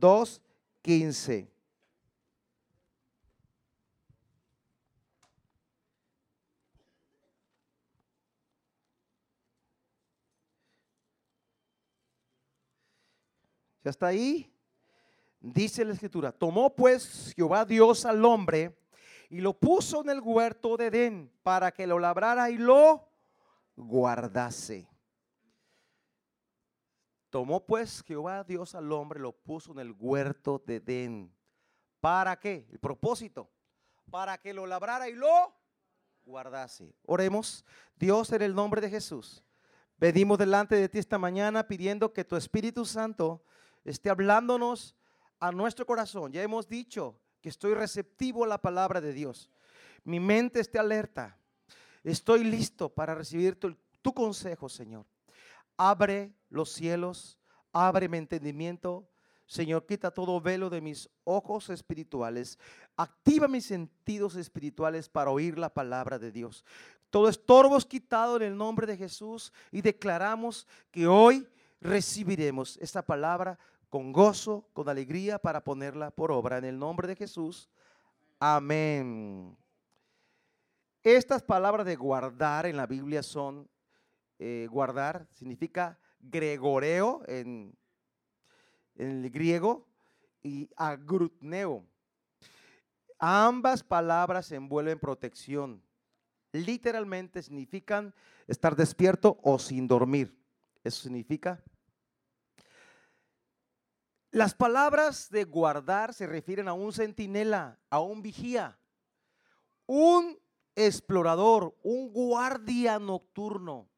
2, 15. ¿Ya está ahí? Dice la escritura, tomó pues Jehová Dios al hombre y lo puso en el huerto de Edén para que lo labrara y lo guardase. Tomó pues Jehová Dios al hombre, lo puso en el huerto de Edén. ¿Para qué? El propósito. Para que lo labrara y lo guardase. Oremos. Dios en el nombre de Jesús. Pedimos delante de ti esta mañana pidiendo que tu Espíritu Santo esté hablándonos a nuestro corazón. Ya hemos dicho que estoy receptivo a la palabra de Dios. Mi mente esté alerta. Estoy listo para recibir tu, tu consejo, Señor. Abre los cielos, abre mi entendimiento. Señor, quita todo velo de mis ojos espirituales. Activa mis sentidos espirituales para oír la palabra de Dios. Todo estorbo es quitado en el nombre de Jesús y declaramos que hoy recibiremos esta palabra con gozo, con alegría para ponerla por obra en el nombre de Jesús. Amén. Estas palabras de guardar en la Biblia son, eh, guardar significa gregoreo en, el griego y agrutneo. Ambas palabras envuelven protección. Literalmente significan estar despierto o sin dormir. Eso significa las palabras de guardar se refieren a un centinela, a un vigía, un explorador, un guardia nocturno.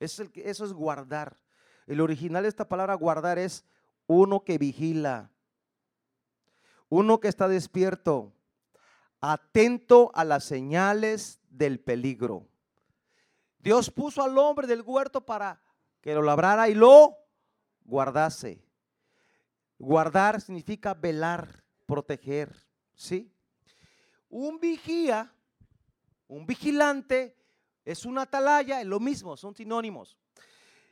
Es el eso es guardar. El original de esta palabra guardar es uno que vigila, uno que está despierto, atento a las señales del peligro. Dios puso al hombre del huerto para que lo labrara y lo guardase. Guardar significa velar, proteger, ¿sí? Un vigía, un vigilante, es una atalaya, es lo mismo, son sinónimos.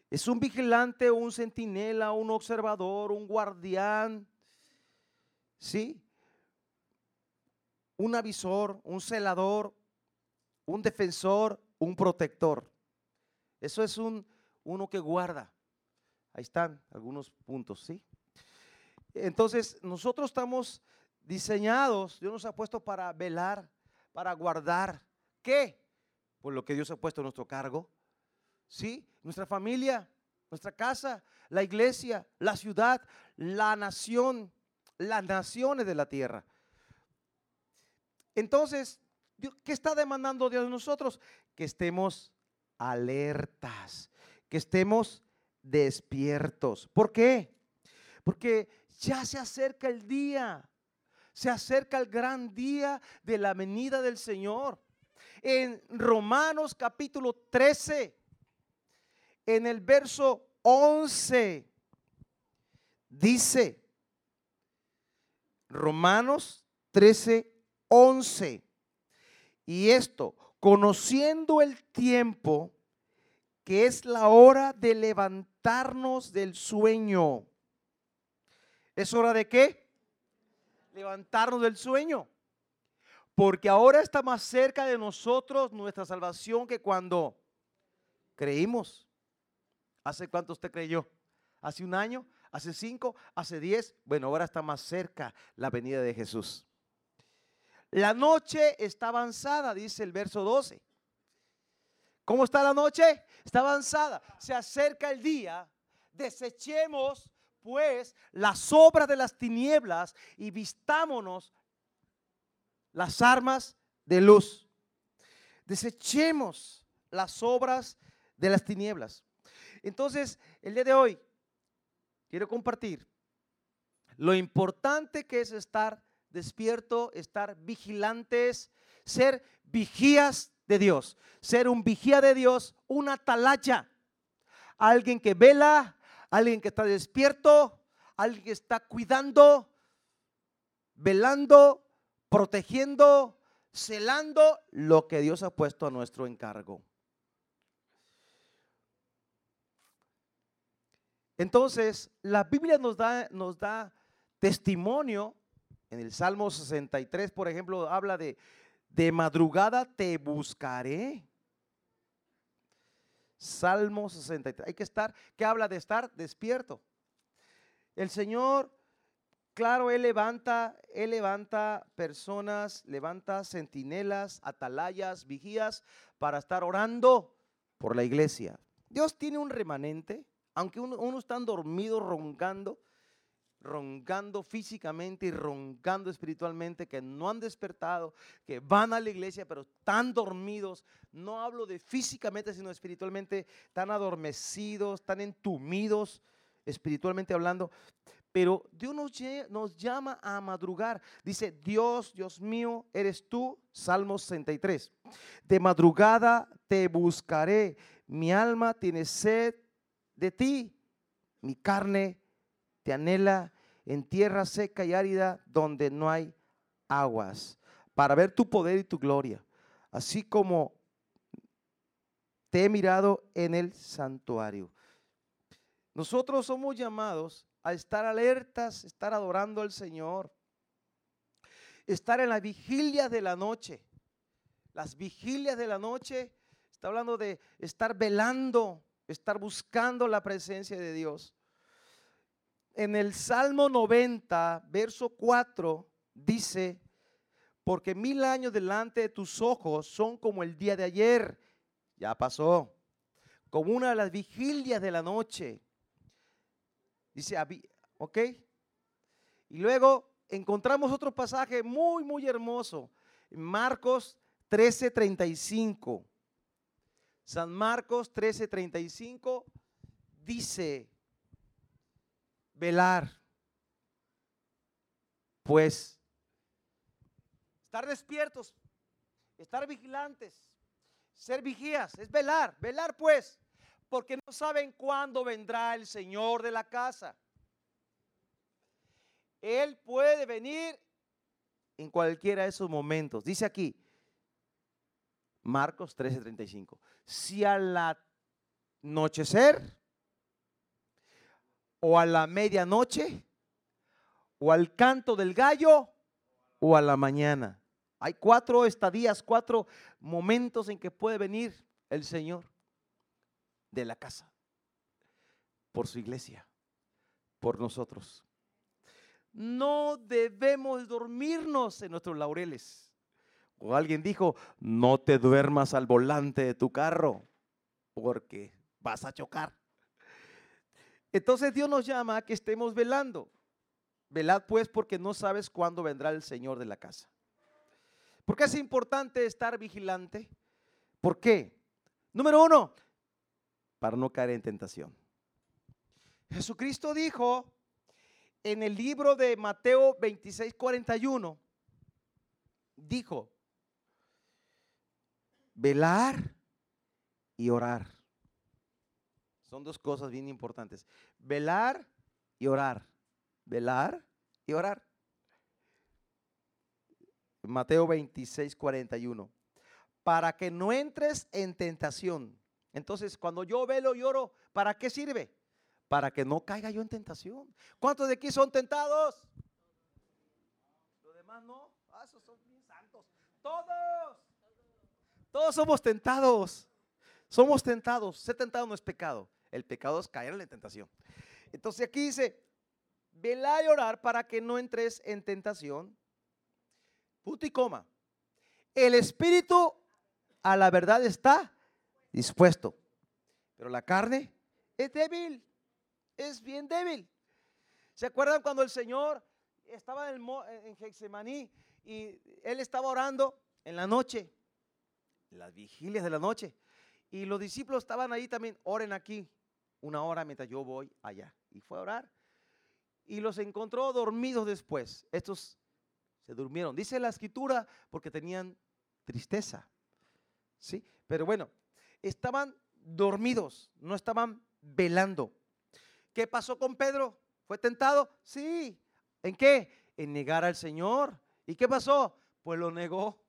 Es un vigilante, un centinela, un observador, un guardián, ¿sí? Un avisor, un celador, un defensor, un protector. Eso es un, uno que guarda. Ahí están algunos puntos, ¿sí? Entonces, nosotros estamos diseñados, Dios nos ha puesto para velar, para guardar. ¿Qué? Por lo que Dios ha puesto a nuestro cargo. ¿Sí? Nuestra familia, nuestra casa, la iglesia, la ciudad, la nación, las naciones de la tierra. Entonces, ¿qué está demandando Dios de nosotros? Que estemos alertas, que estemos despiertos. ¿Por qué? Porque ya se acerca el día, se acerca el gran día de la venida del Señor. En Romanos capítulo 13, en el verso 11, dice, Romanos 13, 11, y esto, conociendo el tiempo, que es la hora de levantarnos del sueño ¿Es hora de qué? Levantarnos del sueño. Porque ahora está más cerca de nosotros nuestra salvación que cuando creímos. ¿Hace cuánto usted creyó? ¿Hace un año? ¿Hace cinco? ¿Hace diez? Bueno, ahora está más cerca la venida de Jesús. La noche está avanzada, dice el verso 12. ¿Cómo está la noche? Está avanzada. Se acerca el día. Desechemos pues las obras de las tinieblas y vistámonos las armas de luz. Desechemos las obras de las tinieblas. Entonces, el día de hoy quiero compartir lo importante que es estar despierto, estar vigilantes, ser vigías de Dios, ser un vigía de Dios, una atalaya, alguien que vela alguien que está despierto, alguien que está cuidando, velando, protegiendo, celando lo que Dios ha puesto a nuestro encargo. Entonces, la Biblia nos da, nos da testimonio. En el Salmo 63, por ejemplo, habla de, de madrugada te buscaré. Salmo 63. Hay que estar, ¿qué habla de estar? Despierto. El Señor, claro, Él levanta, Él levanta personas, levanta centinelas, atalayas, vigías para estar orando por la iglesia. Dios tiene un remanente, aunque uno, uno está dormido, roncando, roncando físicamente y roncando espiritualmente, que no han despertado, que van a la iglesia, pero están dormidos. No hablo de físicamente, sino espiritualmente, tan adormecidos, tan entumidos, espiritualmente hablando. Pero Dios nos, llama a madrugar. Dice, Dios, Dios mío, eres tú. Salmo 63. De madrugada te buscaré. Mi alma tiene sed de ti. Mi carne te anhela en tierra seca y árida donde no hay aguas, para ver tu poder y tu gloria, así como te he mirado en el santuario. Nosotros somos llamados a estar alertas, estar adorando al Señor, estar en la vigilia de la noche. Las vigilias de la noche, está hablando de estar velando, estar buscando la presencia de Dios en el Salmo 90, verso 4, dice, porque mil años delante de tus ojos son como el día de ayer, ya pasó, como una de las vigilias de la noche. Dice, ¿ok? Y luego encontramos otro pasaje muy, muy hermoso, Marcos 13:35. San Marcos 13:35 dice, velar. Pues estar despiertos, estar vigilantes, ser vigías, es velar, velar pues, porque no saben cuándo vendrá el Señor de la casa. Él puede venir en cualquiera de esos momentos. Dice aquí, Marcos 13:35, si al anochecer o a la medianoche, o al canto del gallo, o a la mañana. Hay cuatro estadías, cuatro momentos en que puede venir el Señor de la casa, por su iglesia, por nosotros. No debemos dormirnos en nuestros laureles. O alguien dijo, no te duermas al volante de tu carro, porque vas a chocar. Entonces Dios nos llama a que estemos velando. Velad pues porque no sabes cuándo vendrá el Señor de la casa. ¿Por qué es importante estar vigilante? ¿Por qué? Número uno, para no caer en tentación. Jesucristo dijo en el libro de Mateo 26, 41, dijo, velar y orar. Son dos cosas bien importantes. Velar y orar. Velar y orar. Mateo 26, 41. Para que no entres en tentación. Entonces, cuando yo velo y oro, ¿para qué sirve? Para que no caiga yo en tentación. ¿Cuántos de aquí son tentados? Los demás no. Ah, esos son santos. Todos. Todos somos tentados. Somos tentados. Ser tentado no es pecado. El pecado es caer en la tentación. Entonces aquí dice, vela y orar para que no entres en tentación. Punto y coma. El espíritu a la verdad está dispuesto, pero la carne es débil, es bien débil. ¿Se acuerdan cuando el Señor estaba en, en Getsemaní y él estaba orando en la noche, las vigilias de la noche? Y los discípulos estaban ahí también, oren aquí una hora mientras yo voy allá. Y fue a orar. Y los encontró dormidos después. Estos se durmieron. Dice la escritura porque tenían tristeza. ¿Sí? Pero bueno, estaban dormidos, no estaban velando. ¿Qué pasó con Pedro? ¿Fue tentado? Sí. ¿En qué? En negar al Señor. ¿Y qué pasó? Pues lo negó.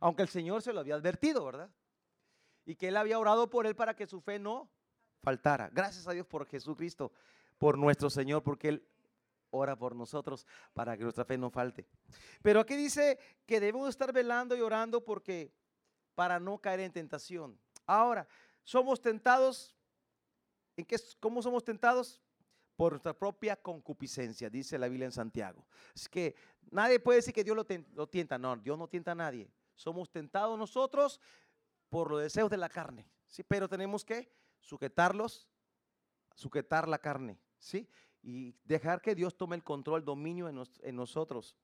Aunque el Señor se lo había advertido, ¿verdad? Y que él había orado por él para que su fe no faltara. Gracias a Dios por Jesucristo. por nuestro Señor, porque Él ora por nosotros para que nuestra fe no falte. Pero aquí dice que debemos estar velando y orando porque para no caer en tentación. Ahora, somos tentados ¿En qué, ¿Cómo somos tentados? Por nuestra propia concupiscencia, dice la Biblia en Santiago. Es que nadie puede decir que Dios lo, tienta. No, Dios no tienta a nadie. Somos tentados nosotros por los deseos de la carne. ¿sí? Pero tenemos que sujetarlos, sujetar la carne. ¿sí? Y dejar que Dios tome el control, dominio en, en nosotros.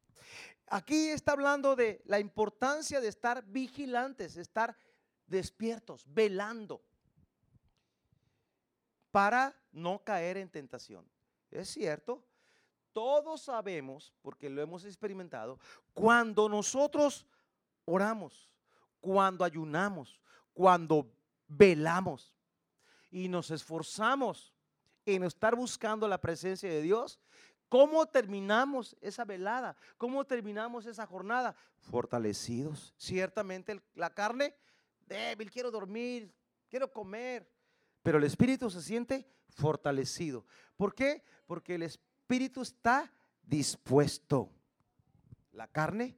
Aquí está hablando de la importancia de estar vigilantes, estar despiertos, velando para no caer en tentación. Es cierto, todos sabemos, porque lo hemos experimentado, cuando nosotros oramos, cuando ayunamos, cuando velamos y nos esforzamos en estar buscando la presencia de Dios, ¿cómo terminamos esa velada? ¿Cómo terminamos esa jornada? Fortalecidos. Ciertamente la carne, débil, quiero dormir, quiero comer, pero el espíritu se siente fortalecido. ¿Por qué? Porque el espíritu está dispuesto. La carne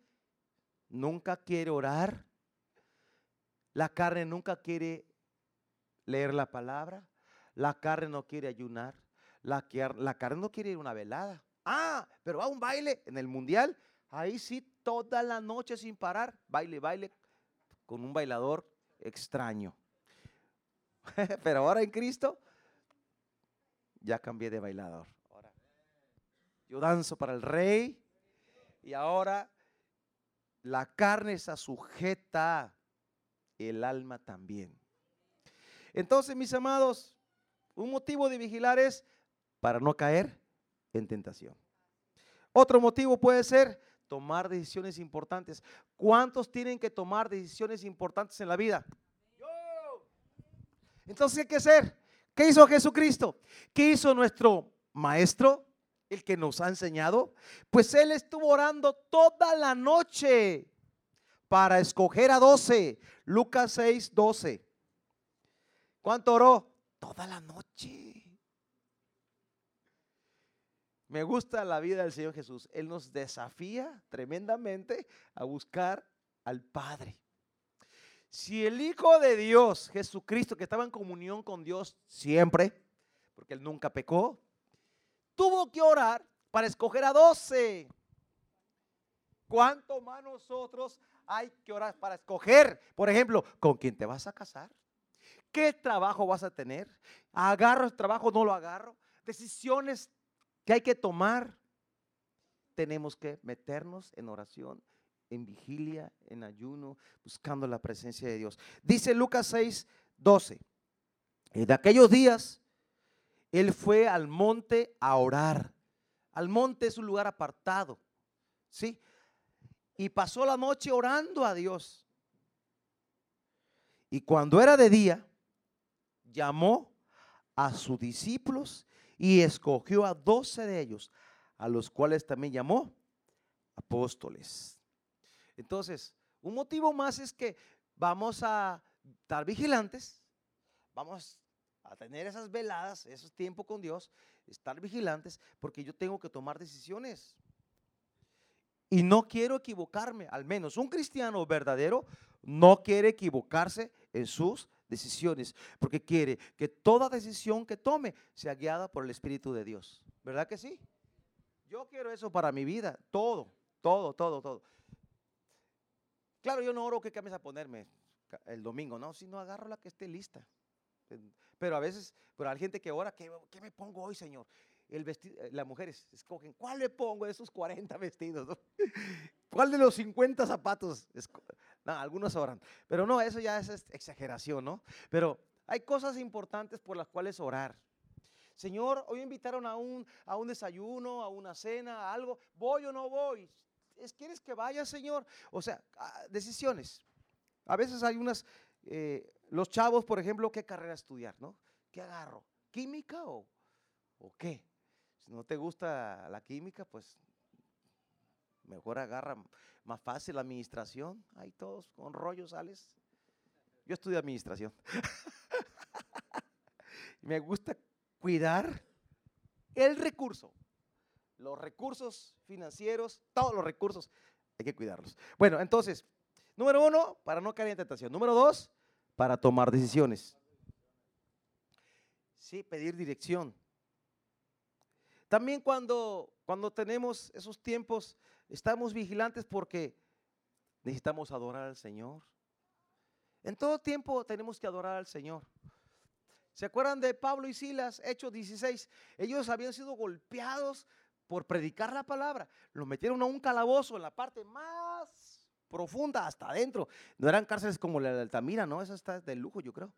nunca quiere orar. La carne nunca quiere leer la palabra. La carne no quiere ayunar. La, carne no quiere ir a una velada. Ah, pero va a un baile en el mundial. Ahí sí, toda la noche sin parar. Baile, baile con un bailador extraño. Pero ahora en Cristo ya cambié de bailador. yo danzo para el rey y ahora la carne está sujeta, el alma también. Entonces, mis amados, un motivo de vigilar es para no caer en tentación. Otro motivo puede ser tomar decisiones importantes. ¿Cuántos tienen que tomar decisiones importantes en la vida? Entonces, ¿qué hay que hacer? ¿Qué hizo Jesucristo? ¿Qué hizo nuestro maestro? El que nos ha enseñado. Pues él estuvo orando toda la noche para escoger a doce. Lucas 6, 12. ¿Cuánto oró? Toda la noche. Me gusta la vida del Señor Jesús. Él nos desafía tremendamente a buscar al Padre. Si el Hijo de Dios, Jesucristo, que estaba en comunión con Dios siempre, porque él nunca pecó, tuvo que orar para escoger a doce. ¿Cuánto más nosotros hay que orar para escoger? Por ejemplo, ¿con quién te vas a casar? ¿Qué trabajo vas a tener? ¿Agarro el trabajo no lo agarro? Decisiones que hay que tomar. Tenemos que meternos en oración en vigilia, en ayuno, buscando la presencia de Dios. Dice Lucas 6, 12. En aquellos días, él fue al monte a orar. Al monte es un lugar apartado, ¿sí? Y pasó la noche orando a Dios. Y cuando era de día, llamó a sus discípulos y escogió a doce de ellos, a los cuales también llamó apóstoles. Entonces, un motivo más es que vamos a estar vigilantes, vamos a tener esas veladas, esos tiempos con Dios, estar vigilantes, porque yo tengo que tomar decisiones. Y no quiero equivocarme, al menos un cristiano verdadero no quiere equivocarse en sus decisiones, porque quiere que toda decisión que tome sea guiada por el Espíritu de Dios. ¿Verdad que sí? Yo quiero eso para mi vida, todo, todo, todo, todo. Claro, yo no oro qué camisa ponerme el domingo, no, si no agarro la que esté lista. Pero a veces, pero hay gente que ora, ¿qué, me pongo hoy, Señor? Eh, las mujeres escogen, ¿cuál le pongo de esos 40 vestidos? ¿Cuál de los 50 zapatos? No, algunos oran. Pero no, eso ya es exageración, ¿no? Pero hay cosas importantes por las cuales orar. Señor, hoy invitaron a un, a un desayuno, a una cena, a algo. ¿Voy o no voy? ¿quieres que vaya, Señor? O sea, ah, decisiones. A veces hay unas, eh, los chavos, por ejemplo, ¿qué carrera estudiar, no? ¿Qué agarro? ¿Química o, o qué? Si no te gusta la química, pues mejor agarra más fácil la administración. Ahí todos con rollos sales. Yo estudio administración. Me gusta cuidar el recurso. Los recursos financieros, todos los recursos, hay que cuidarlos. Bueno, entonces, número uno, para no caer en tentación. Número dos, para tomar decisiones. Sí, pedir dirección. También cuando, cuando tenemos esos tiempos, estamos vigilantes porque necesitamos adorar al Señor. En todo tiempo tenemos que adorar al Señor. ¿Se acuerdan de Pablo y Silas, Hechos 16? Ellos habían sido golpeados por predicar la palabra. Los metieron a un calabozo en la parte más profunda, hasta adentro. No eran cárceles como la de Altamira, no, esa está de lujo, yo creo.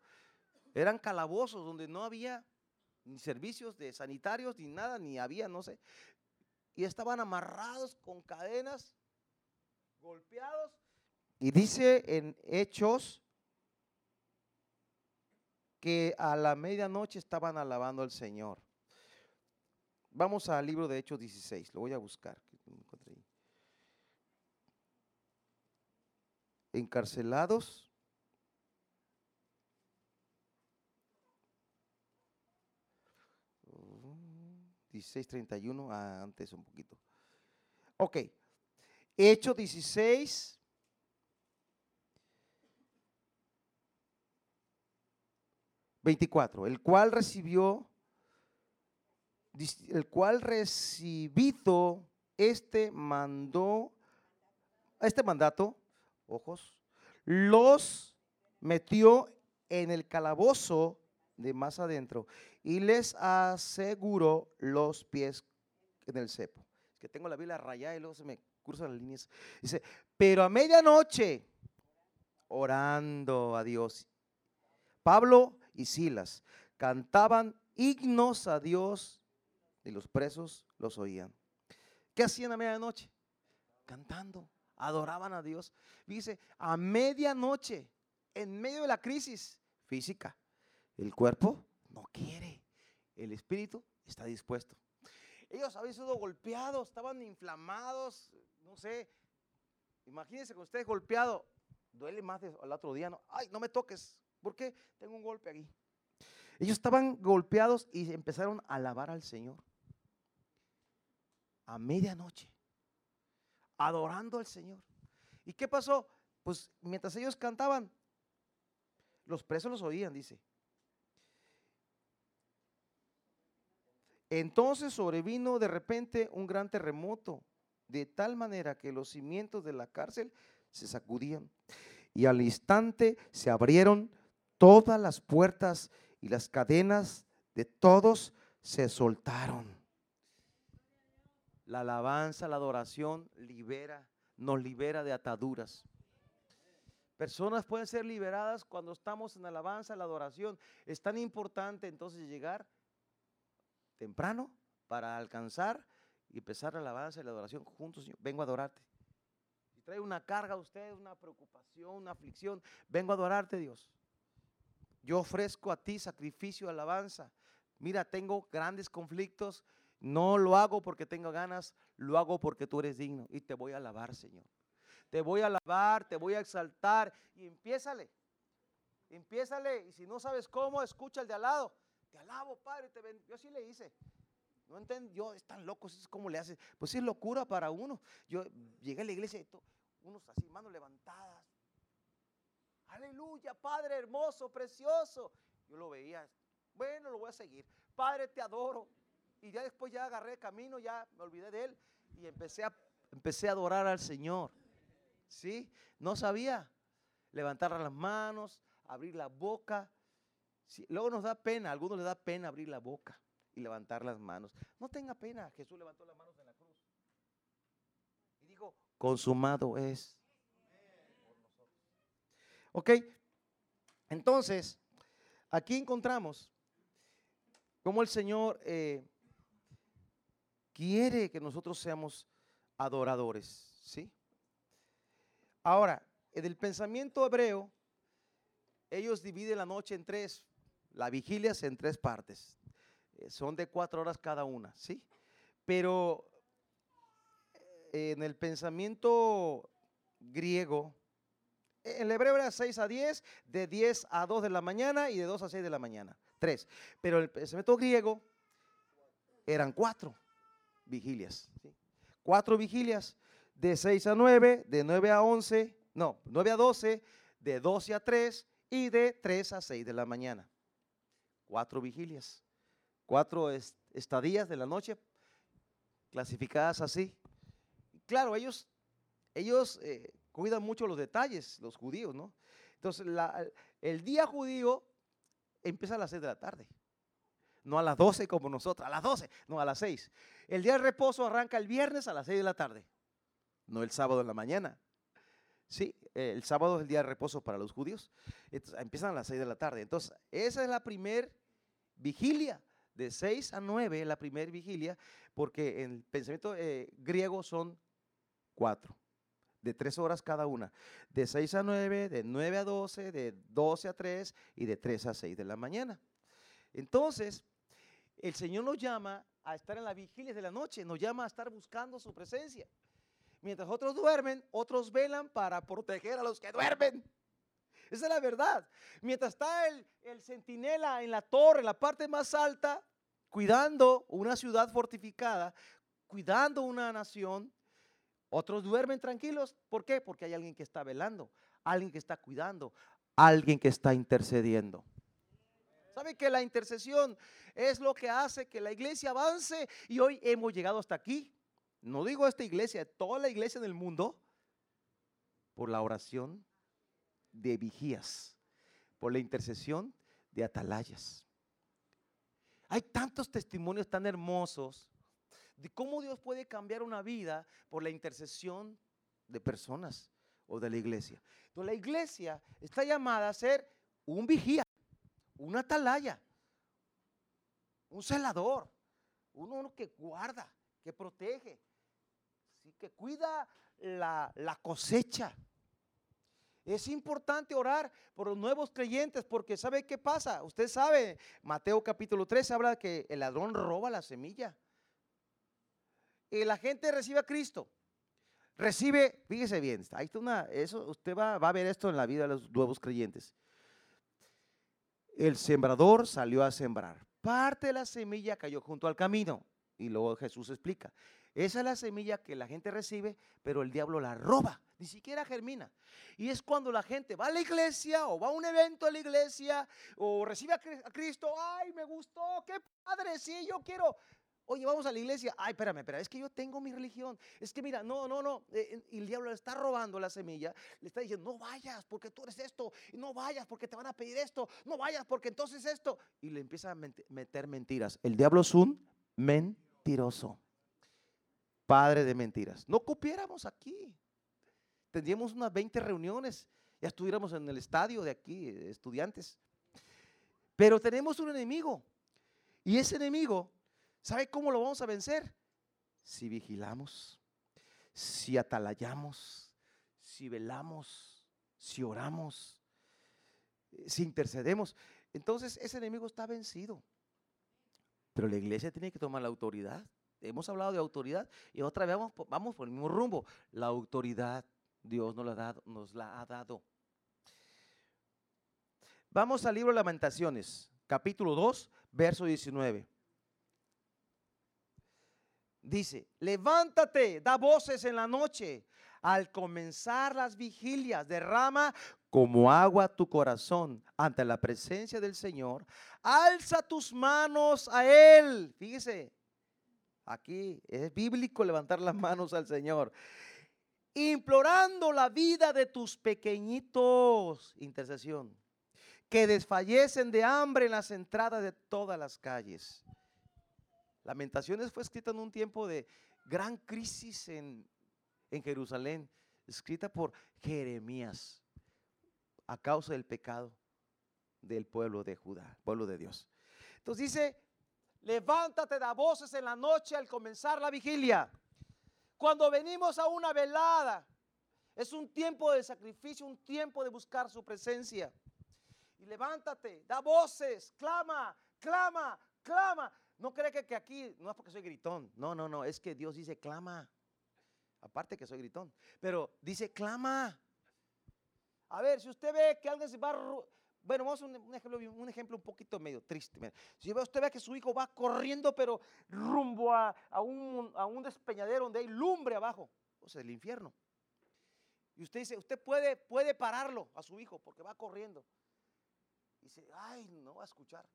Eran calabozos donde no había ni servicios de sanitarios, ni nada, ni había, no sé. Y estaban amarrados con cadenas, golpeados. Y dice en Hechos que a la medianoche estaban alabando al Señor. Vamos al libro de Hechos 16, lo voy a buscar. Encarcelados. Dieciséis treinta y uno, ah, antes un poquito. Ok. Hechos 16, 24, el cual recibió, el cual recibido este mandó, este mandato, ojos, los metió en el calabozo de más adentro y les aseguró los pies en el cepo. Que tengo la Biblia rayada y luego se me cruzan las líneas. Dice, pero a medianoche, orando a Dios, Pablo y Silas cantaban himnos a Dios y los presos los oían. ¿Qué hacían a medianoche? Cantando, adoraban a Dios. Dice, a medianoche, en medio de la crisis física, el cuerpo no quiere, el espíritu está dispuesto. Ellos habían sido golpeados, estaban inflamados, no sé. Imagínense con ustedes golpeado, duele más al otro día, no, ay, no me toques, ¿Por qué? Tengo un golpe aquí. Ellos estaban golpeados y empezaron a alabar al Señor. A medianoche. Adorando al Señor. ¿Y qué pasó? Pues mientras ellos cantaban, los presos los oían, dice. Entonces sobrevino de repente un gran terremoto, de tal manera que los cimientos de la cárcel se sacudían. Y al instante se abrieron todas las puertas y las cadenas de todos se soltaron. La alabanza, la adoración libera, nos libera de ataduras. Personas pueden ser liberadas cuando estamos en alabanza, la adoración. Es tan importante entonces llegar temprano para alcanzar y empezar la alabanza y la adoración juntos. Señor. Vengo a adorarte. Si trae una carga a usted, una preocupación, una aflicción, vengo a adorarte, Dios. Yo ofrezco a ti sacrificio, alabanza. Mira, tengo grandes conflictos. No lo hago porque tengo ganas, lo hago porque tú eres digno. Y te voy a alabar, Señor. Te voy a alabar, te voy a exaltar. Y empiézale. Empiézale. Y si no sabes cómo, escucha el de al lado. Alabo, Padre. Te Yo sí le hice. No entiendo, están locos, es como le hace. Pues es locura para uno. Yo llegué a la iglesia y unos así, manos levantadas, Aleluya, Padre hermoso, precioso. Yo lo veía, bueno, lo voy a seguir. Padre, te adoro. Y ya después ya agarré camino, ya me olvidé de él y empecé a, empecé a adorar al Señor. ¿Sí? No sabía levantar las manos, abrir la boca. Luego nos da pena, a algunos les da pena abrir la boca y levantar las manos. No tenga pena, Jesús levantó las manos en la cruz. Y dijo, consumado es. ¿Ok? Entonces, aquí encontramos cómo el Señor eh, quiere que nosotros seamos adoradores, ¿sí? Ahora, en el pensamiento hebreo, ellos dividen la noche en tres, la vigilia es en tres partes, eh, son de cuatro horas cada una, ¿sí? Pero eh, en el pensamiento griego, el hebreo era 6 a 10, de 10 a 2 de la mañana y de 2 a 6 de la mañana. Tres. Pero el pensamiento griego, eran cuatro vigilias. Cuatro vigilias de 6 a 9, de 9 a 11, no, 9 a 12, de 12 a 3 y de 3 a 6 de la mañana. Cuatro vigilias, cuatro estadías de la noche clasificadas así. Claro, ellos, ellos eh, cuidan mucho los detalles, los judíos, ¿no? Entonces, el día judío empieza a las 6 de la tarde. No a las 12 como nosotros, a las 12, no a las 6. El día de reposo arranca el viernes a las 6 de la tarde, no el sábado en la mañana. Sí, el sábado es el día de reposo para los judíos. empiezan a las 6 de la tarde. Entonces, esa es la primer vigilia. De 6 a 9, la primer vigilia, porque en el pensamiento eh, griego son cuatro de tres horas cada una, de 6 a 9, de 9 a 12, de 12 a 3 y de 3 a 6 de la mañana. Entonces, el Señor nos llama a estar en la vigilia de la noche, nos llama a estar buscando su presencia. Mientras otros duermen, otros velan para proteger a los que duermen. Esa es la verdad. Mientras está el, el centinela en la torre, en la parte más alta, cuidando una ciudad fortificada, cuidando una nación, otros duermen tranquilos. ¿Por qué? Porque hay alguien que está velando, alguien que está cuidando, alguien que está intercediendo. ¿Sabe que la intercesión es lo que hace que la iglesia avance? Y hoy hemos llegado hasta aquí. No digo esta iglesia, toda la iglesia en el mundo, por la oración de vigías, por la intercesión de atalayas. Hay tantos testimonios tan hermosos de cómo Dios puede cambiar una vida por la intercesión de personas o de la iglesia. Entonces la iglesia está llamada a ser un vigía, un atalaya, un celador, uno que guarda, que protege, que cuida la, la cosecha. Es importante orar por los nuevos creyentes porque ¿sabe qué pasa? Usted sabe, Mateo capítulo 3 habla que el ladrón roba la semilla y la gente recibe a Cristo, recibe, fíjese bien, ahí está una, eso, usted va, va a ver esto en la vida de los nuevos creyentes. El sembrador salió a sembrar. Parte de la semilla cayó junto al camino. Y luego Jesús explica. Esa es la semilla que la gente recibe, pero el diablo la roba, ni siquiera germina. Y es cuando la gente va a la iglesia o va a un evento a la iglesia o recibe a Cristo, ay, me gustó, qué padre, sí, yo quiero. Oye, vamos a la iglesia. Ay, espérame, espérame, es que yo tengo mi religión. Es que mira, no, no, no. Eh, eh, y el diablo le está robando la semilla. Le está diciendo, no vayas porque tú eres esto. No vayas porque te van a pedir esto. No vayas porque entonces esto. Y le empieza a meter mentiras. El diablo es un mentiroso. Padre de mentiras. No cupiéramos aquí. Tendríamos unas 20 reuniones. Ya estuviéramos en el estadio de aquí, estudiantes. Pero tenemos un enemigo. Y ese enemigo ¿Sabe cómo lo vamos a vencer? Si vigilamos, si atalayamos, si velamos, si oramos, si intercedemos. Entonces ese enemigo está vencido. Pero la iglesia tiene que tomar la autoridad. Hemos hablado de autoridad y otra vez vamos, por el mismo rumbo. La autoridad Dios nos la, ha dado, nos la ha dado. Vamos al libro de Lamentaciones, capítulo 2, verso 19 dice, levántate, da voces en la noche. Al comenzar las vigilias, derrama como agua tu corazón ante la presencia del Señor. Alza tus manos a Él. Fíjese, aquí es bíblico levantar las manos al Señor. Implorando la vida de tus pequeñitos. Intercesión. Que desfallecen de hambre en las entradas de todas las calles. Lamentaciones fue escrita en un tiempo de gran crisis en, Jerusalén, escrita por Jeremías a causa del pecado del pueblo de Judá, pueblo de Dios. Entonces dice, levántate, da voces en la noche al comenzar la vigilia. Cuando venimos a una velada, es un tiempo de sacrificio, un tiempo de buscar su presencia. Y levántate, da voces, clama, clama, clama. No cree que, aquí, no es porque soy gritón, no, no, no, es que Dios dice clama. Aparte que soy gritón, pero dice clama. A ver, si usted ve que alguien se va, bueno, vamos a un, ejemplo, un ejemplo un poquito medio triste. Si usted ve que su hijo va corriendo, pero rumbo a, un, despeñadero donde hay lumbre abajo, o sea, el infierno. Y usted dice, usted puede, puede pararlo a su hijo porque va corriendo. Dice, ay, no va a escuchar.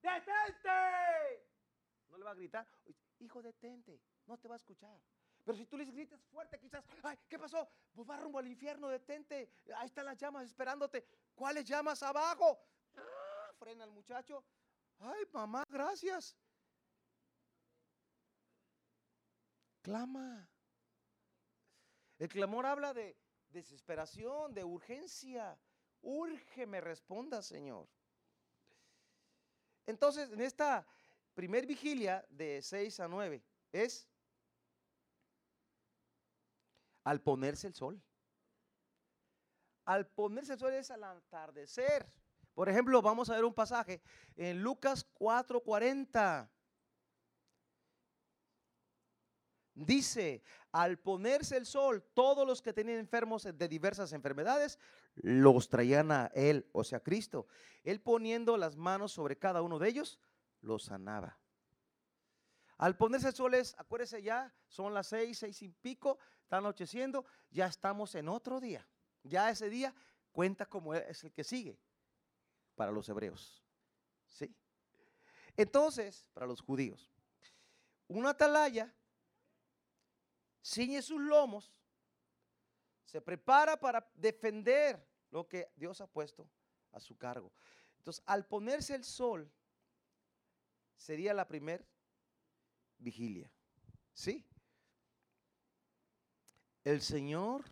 ¡Detente! No le va a gritar, hijo, detente, no te va a escuchar. Pero si tú le gritas fuerte, quizás, ay, ¿qué pasó? Pues va rumbo al infierno, detente. Ahí están las llamas esperándote. ¿Cuáles llamas abajo? Ah, frena el muchacho. Ay, mamá, gracias. Clama. El clamor habla de desesperación, de urgencia. Urge, me responda, Señor. Entonces, en esta primer vigilia de 6 a 9 es al ponerse el sol. Al ponerse el sol es al atardecer. Por ejemplo, vamos a ver un pasaje en Lucas 4:40. Dice, al ponerse el sol, todos los que tenían enfermos de diversas enfermedades, los traían a él, o sea, Cristo. Él poniendo las manos sobre cada uno de ellos, los sanaba. Al ponerse el sol es, acuérdese ya, son las seis, seis y pico, está anocheciendo, ya estamos en otro día. Ya ese día cuenta como es el que sigue para los hebreos. ¿Sí? Entonces, para los judíos, una atalaya ciñe sus lomos, se prepara para defender lo que Dios ha puesto a su cargo. Entonces, al ponerse el sol, sería la primer vigilia. ¿Sí? El Señor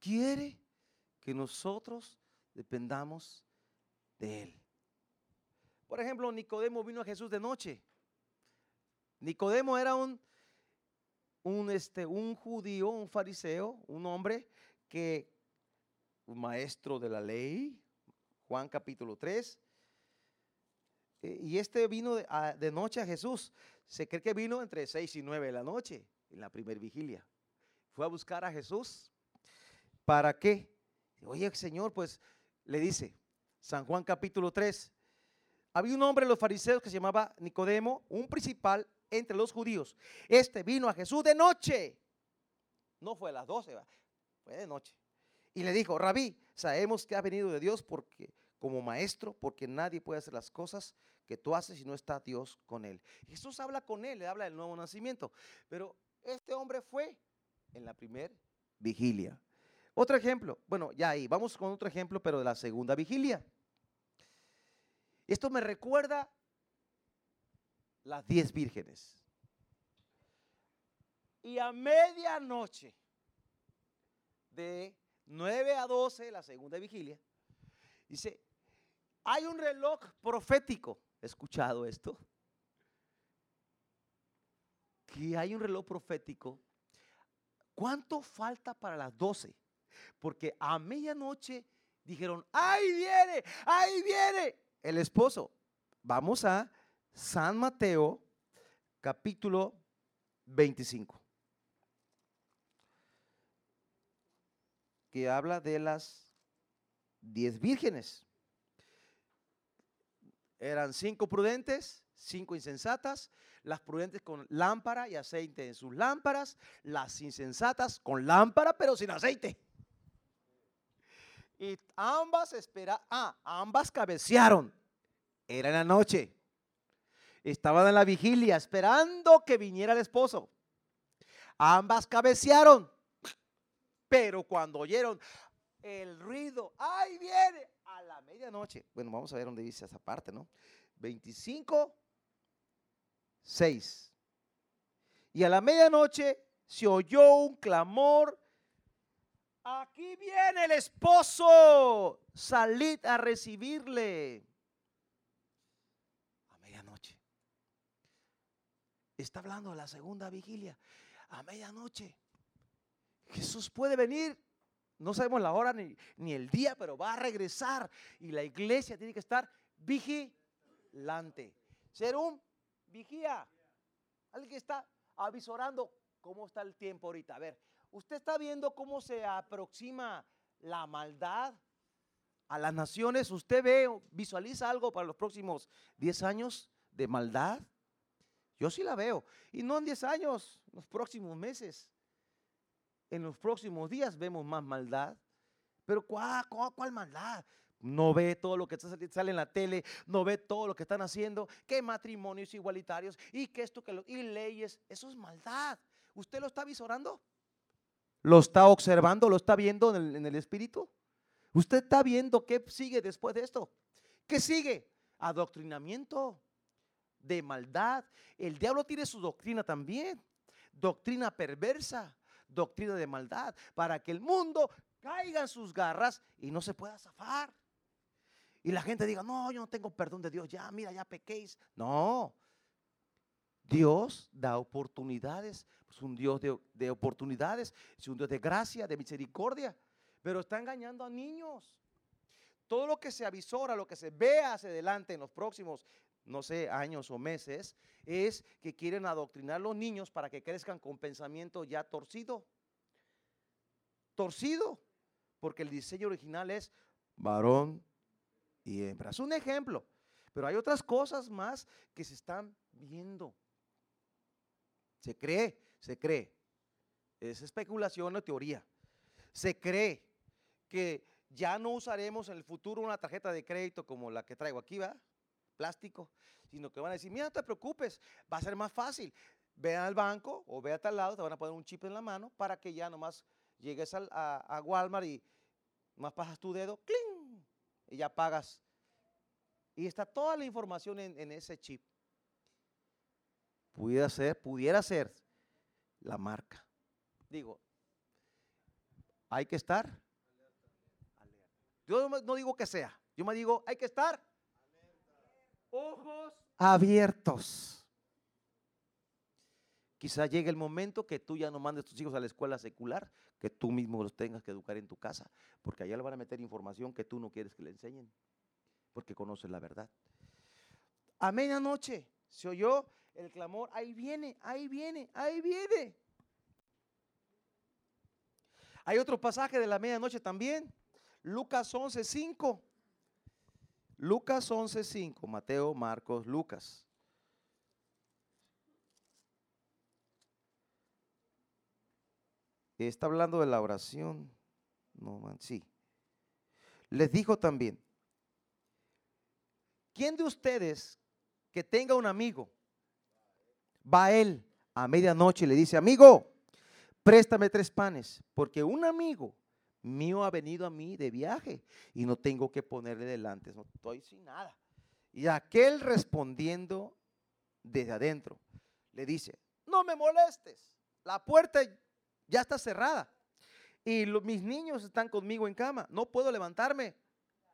quiere que nosotros dependamos de Él. Por ejemplo, Nicodemo vino a Jesús de noche. Nicodemo era un, un, este, un judío, un fariseo, un hombre que, un maestro de la ley, Juan capítulo 3. eh, Y este vino de, de noche a Jesús. Se cree que vino entre 6 y 9 de la noche, en la primer vigilia. Fue a buscar a Jesús. ¿Para qué? Oye, Señor, pues le dice, San Juan capítulo 3, había un hombre de los fariseos que se llamaba Nicodemo, un principal entre los judíos. Este vino a Jesús de noche. No fue a las 12, ¿va? fue de noche. Y le dijo, Rabí, sabemos que ha venido de Dios porque como maestro, porque nadie puede hacer las cosas que tú haces si no está Dios con él. Jesús habla con él, le habla del nuevo nacimiento. Pero este hombre fue en la primer vigilia. Otro ejemplo, bueno, ya ahí, vamos con otro ejemplo, pero de la segunda vigilia. Esto me recuerda las diez vírgenes. Y a medianoche, de 9 a 12, la segunda vigilia, dice, hay un reloj profético. ¿He escuchado esto? Que hay un reloj profético. ¿Cuánto falta para las 12? Porque a medianoche dijeron, ahí viene, ahí viene el esposo. Vamos a San Mateo, capítulo 25. Que habla de las diez vírgenes. Eran cinco prudentes, cinco insensatas, las prudentes con lámpara y aceite en sus lámparas, las insensatas con lámpara pero sin aceite. Y ambas espera, ah, ambas cabecearon. Era en la noche. Estaban en la vigilia esperando que viniera el esposo. Ambas cabecearon. Pero cuando oyeron el ruido, ¡ay viene! A la medianoche. Bueno, vamos a ver dónde dice esa parte, ¿no? 25, 6. Y a la medianoche se oyó un clamor. Aquí viene el esposo. Salid a recibirle. A medianoche. Está hablando de la segunda vigilia. A medianoche. Jesús puede venir. No sabemos la hora ni, ni el día, pero va a regresar. Y la iglesia tiene que estar vigilante. Ser un vigía. Alguien que está avisorando cómo está el tiempo ahorita. A ver, usted está viendo cómo se aproxima la maldad a las naciones, usted ve, visualiza algo para los próximos 10 años de maldad. Yo sí la veo. Y no en 10 años, en los próximos meses. En los próximos días vemos más maldad. Pero ¿cuál, maldad? No ve todo lo que sale en la tele, no ve todo lo que están haciendo, que matrimonios igualitarios y que esto, que lo, y leyes, eso es maldad. ¿Usted lo está visorando? ¿Lo está observando? ¿Lo está viendo en el, espíritu? ¿Usted está viendo qué sigue después de esto? ¿Qué sigue? Adoctrinamiento de maldad. El diablo tiene su doctrina también. Doctrina perversa, doctrina de maldad, para que el mundo caiga en sus garras y no se pueda zafar. Y la gente diga, no, yo no tengo perdón de Dios, ya, mira, ya pequéis. No, Dios da oportunidades, es un Dios de, oportunidades, es un Dios de gracia, de misericordia, pero está engañando a niños. Todo lo que se avisora, lo que se ve hacia adelante en los próximos, no sé, años o meses, es que quieren adoctrinar a los niños para que crezcan con pensamiento ya torcido. Torcido, porque el diseño original es varón y hembra. Es un ejemplo, pero hay otras cosas más que se están viendo. Se cree, se cree. Es especulación o teoría. Se cree que ya no usaremos en el futuro una tarjeta de crédito como la que traigo aquí, ¿va? Plástico, sino que van a decir, mira, no te preocupes, va a ser más fácil. Ve al banco o ve a tal lado, te van a poner un chip en la mano para que ya nomás llegues a, Walmart y más pasas tu dedo, ¡cling! Y ya pagas. Y está toda la información en ese chip. Pudiera ser, pudiera ser la marca. Digo, hay que estar. Yo no digo que sea, yo me digo, hay que estar ojos abiertos. Quizá llegue el momento que tú ya no mandes tus hijos a la escuela secular, que tú mismo los tengas que educar en tu casa, porque allá le van a meter información que tú no quieres que le enseñen, porque conoces la verdad. A medianoche se oyó el clamor, ahí viene, ahí viene, ahí viene. Hay otro pasaje de la medianoche también, Lucas 11:5. Lucas 11:5, Mateo, Marcos, Lucas. Está hablando de la oración. No, man, sí. Les dijo también, ¿quién de ustedes que tenga un amigo va él a medianoche y le dice, amigo, préstame tres panes, porque un amigo mío ha venido a mí de viaje y no tengo que ponerle delante, no estoy sin nada. Y aquel respondiendo desde adentro, le dice, no me molestes, la puerta ya está cerrada y mis niños están conmigo en cama, no puedo levantarme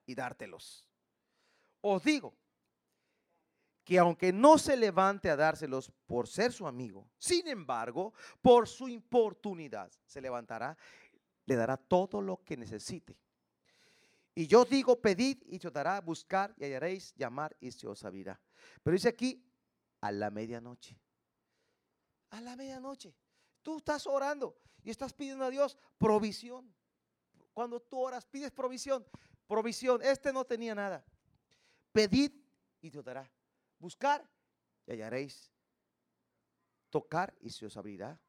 y dártelos. Os digo que aunque no se levante a dárselos por ser su amigo, sin embargo, por su importunidad, se levantará, le dará todo lo que necesite. Y yo digo, pedid y se dará, buscar y hallaréis, llamar y se os abrirá. Pero dice aquí, a la medianoche. A la medianoche. Tú estás orando y estás pidiendo a Dios provisión. Cuando tú oras, pides provisión. Provisión. Este no tenía nada. Pedid y te dará. Buscar y hallaréis. Tocar y se os abrirá.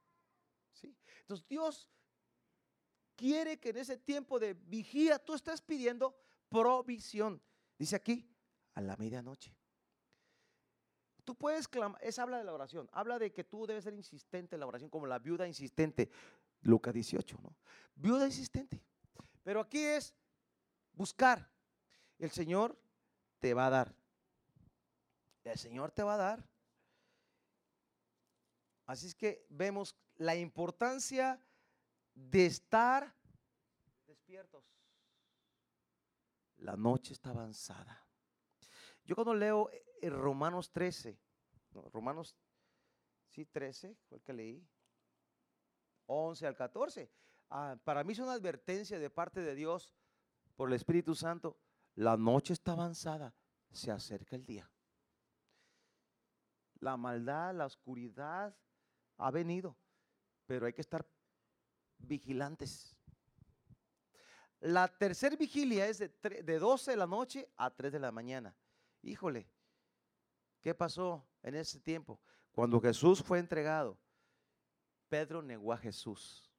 ¿Sí? Entonces Dios quiere que en ese tiempo de vigía tú estés pidiendo provisión. Dice aquí, a la medianoche. Tú puedes clamar, es habla de la oración, habla de que tú debes ser insistente en la oración, como la viuda insistente, Lucas 18, ¿no? Viuda insistente. Pero aquí es buscar. El Señor te va a dar el Señor te va a dar. Así es que vemos la importancia de estar despiertos. La noche está avanzada. Yo cuando leo en Romanos 13, Romanos, sí, 13, fue el que leí, 11 al 14, ah, para mí es una advertencia de parte de Dios por el Espíritu Santo. La noche está avanzada, se acerca el día la maldad, la oscuridad ha venido, pero hay que estar vigilantes. La tercera vigilia es de, de 12 de la noche a 3 de la mañana. Híjole, ¿qué pasó en ese tiempo? Cuando Jesús fue entregado, Pedro negó a Jesús.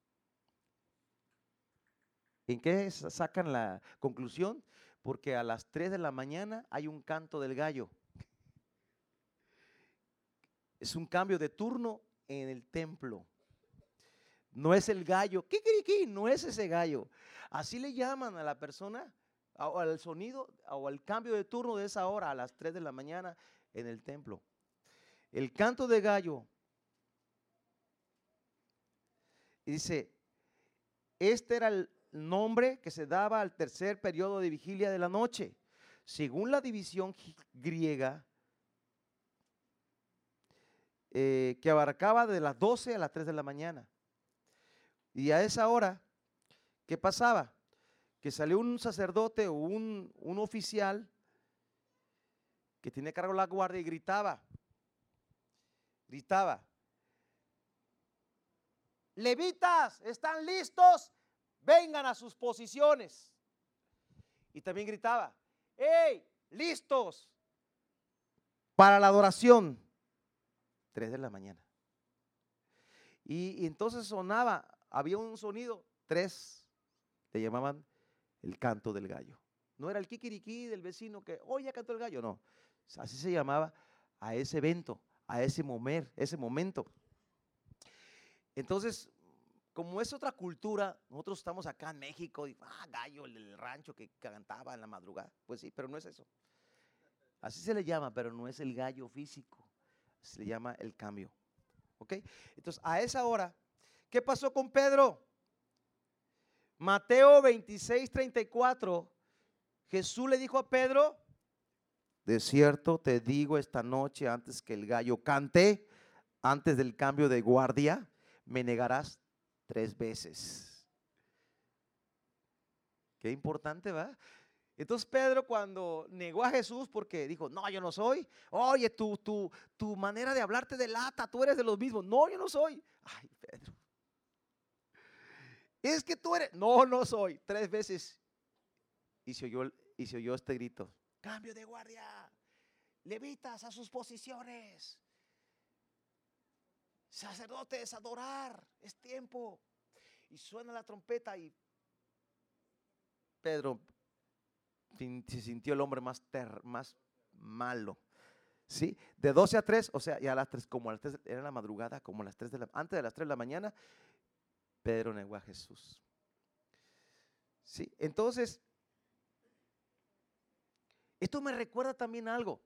¿En qué sacan la conclusión? Porque a las 3 de la mañana hay un canto del gallo. Es un cambio de turno en el templo. No es el gallo, ¿qué, qué, No es ese gallo. Así le llaman a la persona, al sonido o al cambio de turno de esa hora a las 3 de la mañana en el templo. El canto de gallo. dice, este era el nombre que se daba al tercer periodo de vigilia de la noche. Según la división griega, eh, que abarcaba de las 12 a las 3 de la mañana. Y a esa hora, ¿qué pasaba? Que salió un sacerdote o un, un oficial que tiene cargo la guardia y gritaba, gritaba, levitas, ¿están listos? Vengan a sus posiciones. Y también gritaba, ¡hey, listos! Para la adoración. 3 de la mañana. Y, entonces sonaba, había un sonido, tres, le llamaban el canto del gallo. No era el kikiriki del vecino que, oye, ya cantó el gallo, no. Así se llamaba a ese evento, a ese ese momento. Entonces, como es otra cultura, nosotros estamos acá en México y, ah, gallo, el rancho que cantaba en la madrugada. Pues sí, pero no es eso. Así se le llama, pero no es el gallo físico se le llama el cambio. ¿Ok? Entonces, a esa hora, ¿qué pasó con Pedro? Mateo 26, 34, Jesús le dijo a Pedro, de cierto te digo esta noche antes que el gallo cante, antes del cambio de guardia, me negarás tres veces. Qué importante, ¿va? Entonces Pedro cuando negó a Jesús porque dijo, no, yo no soy. Oye, tu, tu, tu manera de hablarte de lata, tú eres de los mismos. No, yo no soy. Ay, Pedro. Es que tú eres. No, no soy. Tres veces. Y se oyó, y se oyó este grito. Cambio de guardia. Levitas a sus posiciones. Sacerdotes, adorar. Es tiempo. Y suena la trompeta y Pedro se sintió el hombre más, más malo. ¿Sí? De 12 a 3, o sea, ya a las 3, como a las 3, era la madrugada, como a las 3 de la, antes de las 3 de la mañana, Pedro negó a Jesús. ¿Sí? Entonces, esto me recuerda también algo.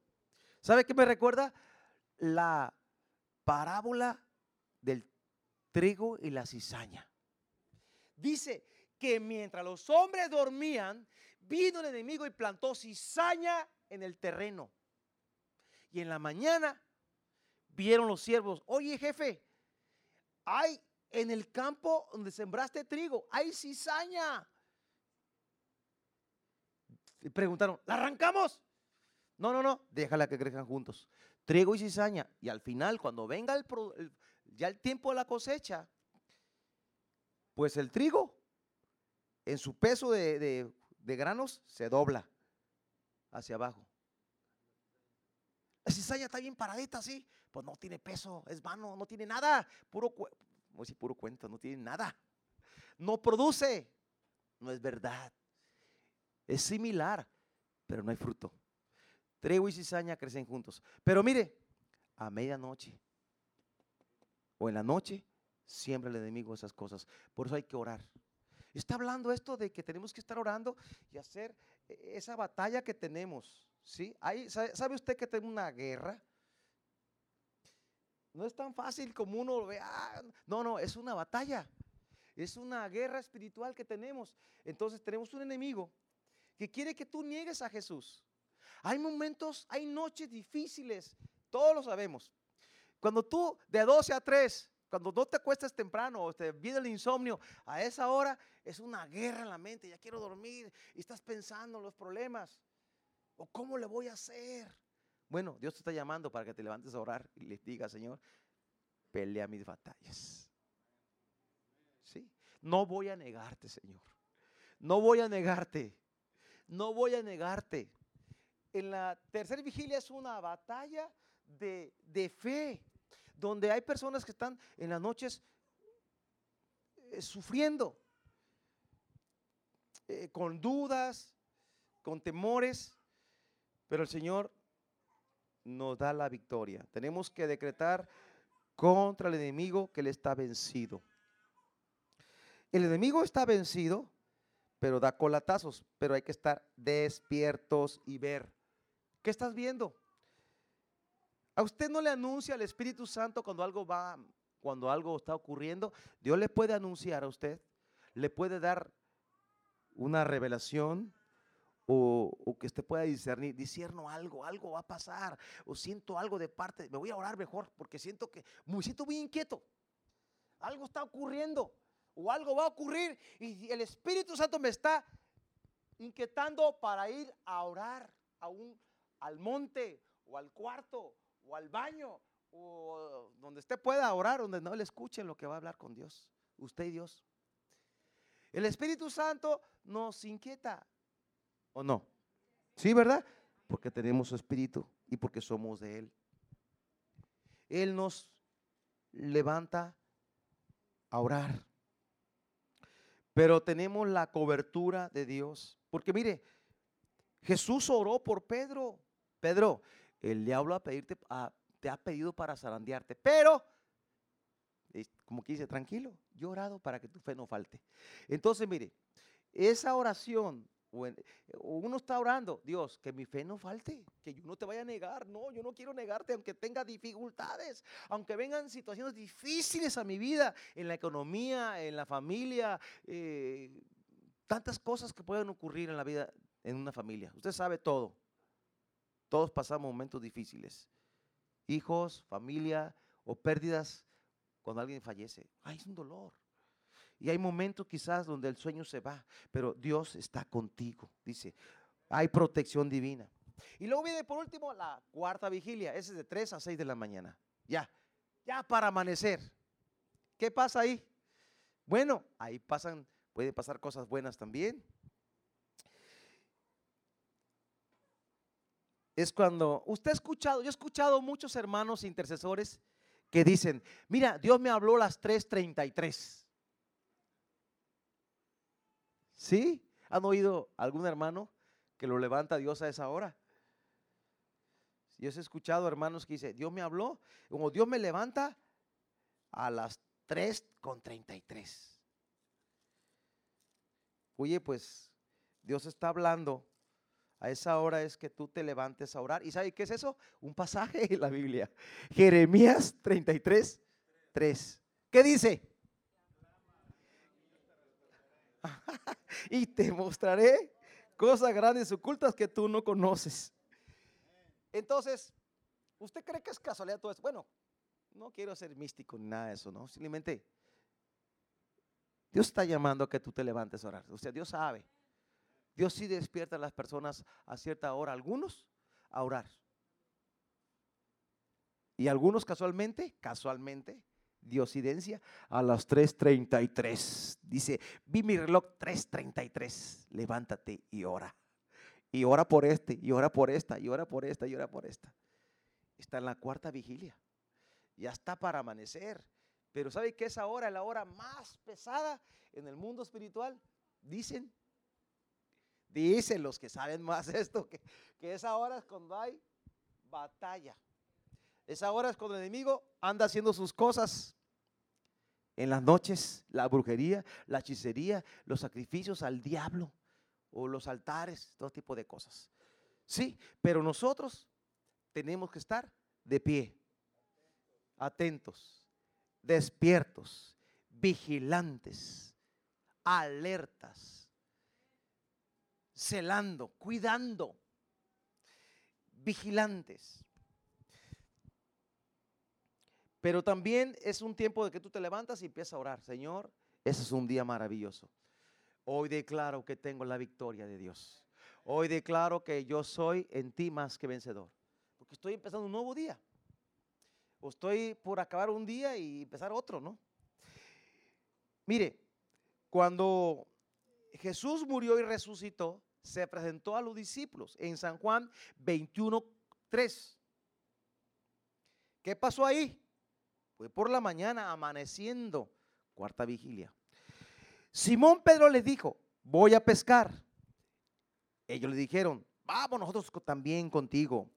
¿Sabe qué me recuerda? La parábola del trigo y la cizaña. Dice que mientras los hombres dormían, Vino el enemigo y plantó cizaña en el terreno. Y en la mañana vieron los siervos, oye jefe, hay en el campo donde sembraste trigo, hay cizaña. Y preguntaron, ¿la arrancamos? No, no, no, déjala que crezcan juntos. Trigo y cizaña. Y al final, cuando venga el, ya el tiempo de la cosecha, pues el trigo, en su peso de de granos se dobla hacia abajo. La cizaña está bien paradita así, pues no tiene peso, es vano, no tiene nada, puro, puro cuento, no tiene nada. No produce, no es verdad. Es similar, pero no hay fruto. Trigo y cizaña crecen juntos. Pero mire, a medianoche o en la noche, siempre el enemigo esas cosas. Por eso hay que orar. Está hablando esto de que tenemos que estar orando y hacer e-, esa batalla que tenemos. ¿sí? ¿Sabe usted que tenemos una guerra? No es tan fácil como uno ve. Ah, no, no, es una batalla. Es una guerra espiritual que tenemos. Entonces tenemos un enemigo que quiere que tú niegues a Jesús. Hay momentos, hay noches difíciles, todos lo sabemos. Cuando tú de 12 a 3 cuando no te acuestas temprano o te viene el insomnio, a esa hora es una guerra en la mente. Ya quiero dormir y estás pensando en los problemas. ¿O cómo le voy a hacer? Bueno, Dios te está llamando para que te levantes a orar y le digas, Señor, pelea mis batallas. ¿Sí? No voy a negarte, Señor. no voy a negarte, no voy a negarte. En la tercera vigilia es una batalla de, de fe, donde hay personas que están en las noches eh, sufriendo, eh, con dudas, con temores, pero el Señor nos da la victoria. Tenemos que decretar contra el enemigo que le está vencido. El enemigo está vencido, pero da colatazos, pero hay que estar despiertos y ver. ¿Qué estás viendo? A usted no le anuncia al Espíritu Santo cuando algo va, cuando algo está ocurriendo. Dios le puede anunciar a usted, le puede dar una revelación, o, que usted pueda discernir, discierno algo, algo va a pasar, o siento algo de parte, me voy a orar mejor porque siento que me siento muy inquieto. Algo está ocurriendo o algo va a ocurrir y el Espíritu Santo me está inquietando para ir a orar a un, al monte o al cuarto o al baño o donde usted pueda orar, donde no le escuchen lo que va a hablar con Dios, usted y Dios. El Espíritu Santo nos inquieta, ¿O no? Sí, ¿verdad? Porque tenemos su espíritu y porque somos de Él. Él nos levanta a orar. Pero tenemos la cobertura de Dios. Porque mire, Jesús oró por Pedro. Pedro, el diablo te ha pedido para zarandearte. Pero, como que dice, tranquilo, yo he orado para que tu fe no falte. Entonces, mire, esa oración uno está orando, Dios, que mi fe no falte, que yo no te vaya a negar. No, yo no quiero negarte aunque tenga dificultades, aunque vengan situaciones difíciles a mi vida, en la economía, en la familia, eh, tantas cosas que pueden ocurrir en la vida, en una familia. Usted sabe todo. Todos pasamos momentos difíciles. Hijos, familia o pérdidas cuando alguien fallece. Ay, es un dolor. Y hay momentos quizás donde el sueño se va, pero Dios está contigo. Dice, hay protección divina. Y luego viene por último la cuarta vigilia, ese es de 3 a 6 de la mañana. Ya, ya para amanecer. ¿Qué pasa ahí? Bueno, ahí pasan, puede pasar cosas buenas también. Es cuando usted ha escuchado, yo he escuchado muchos hermanos intercesores que dicen, mira, Dios me habló a las 3.33. ¿Sí? ¿Han oído algún hermano que lo levanta Dios a esa hora? Yo he escuchado hermanos que dicen, Dios me habló, como Dios me levanta a las 3 con 33. Oye, pues Dios está hablando. A esa hora es que tú te levantes a orar. ¿Y sabe qué es eso? Un pasaje en la Biblia. Jeremías 33, 3. ¿Qué dice? y te mostraré cosas grandes ocultas que tú no conoces. Entonces, ¿usted cree que es casualidad todo esto? Bueno, no quiero ser místico ni nada de eso, ¿no? Simplemente, Dios está llamando a que tú te levantes a orar. O sea, Dios sabe. Dios sí despierta a las personas a cierta hora, algunos a orar. Y algunos casualmente, casualmente, diosidencia a las 3.33. Dice, vi mi reloj 3.33, levántate y ora. Y ora por este, y ora por esta, y ora por esta, y ora por esta. Está en la cuarta vigilia. Ya está para amanecer. Pero ¿sabe hora es la hora más pesada en el mundo espiritual? Dicen, dicen los que saben más esto, que, que esa hora es cuando hay batalla. Esa hora es cuando el enemigo anda haciendo sus cosas. En las noches, la brujería, la hechicería, los sacrificios al diablo o los altares, todo tipo de cosas. Sí, pero nosotros tenemos que estar de pie, atentos, despiertos, vigilantes, alertas, celando, cuidando, vigilantes. Pero también es un tiempo de que tú te levantas y empiezas a orar. Señor, ese es un día maravilloso. Hoy declaro que tengo la victoria de Dios. Hoy declaro que yo soy en ti más que vencedor. Porque estoy empezando un nuevo día. O estoy por acabar un día y empezar otro, ¿no? Mire, cuando Jesús murió y resucitó, se presentó a los discípulos en San Juan 21, 3. ¿Qué pasó ahí? Fue por la mañana, amaneciendo, cuarta vigilia. Simón Pedro les dijo, voy a pescar. Ellos le dijeron, vamos nosotros también contigo.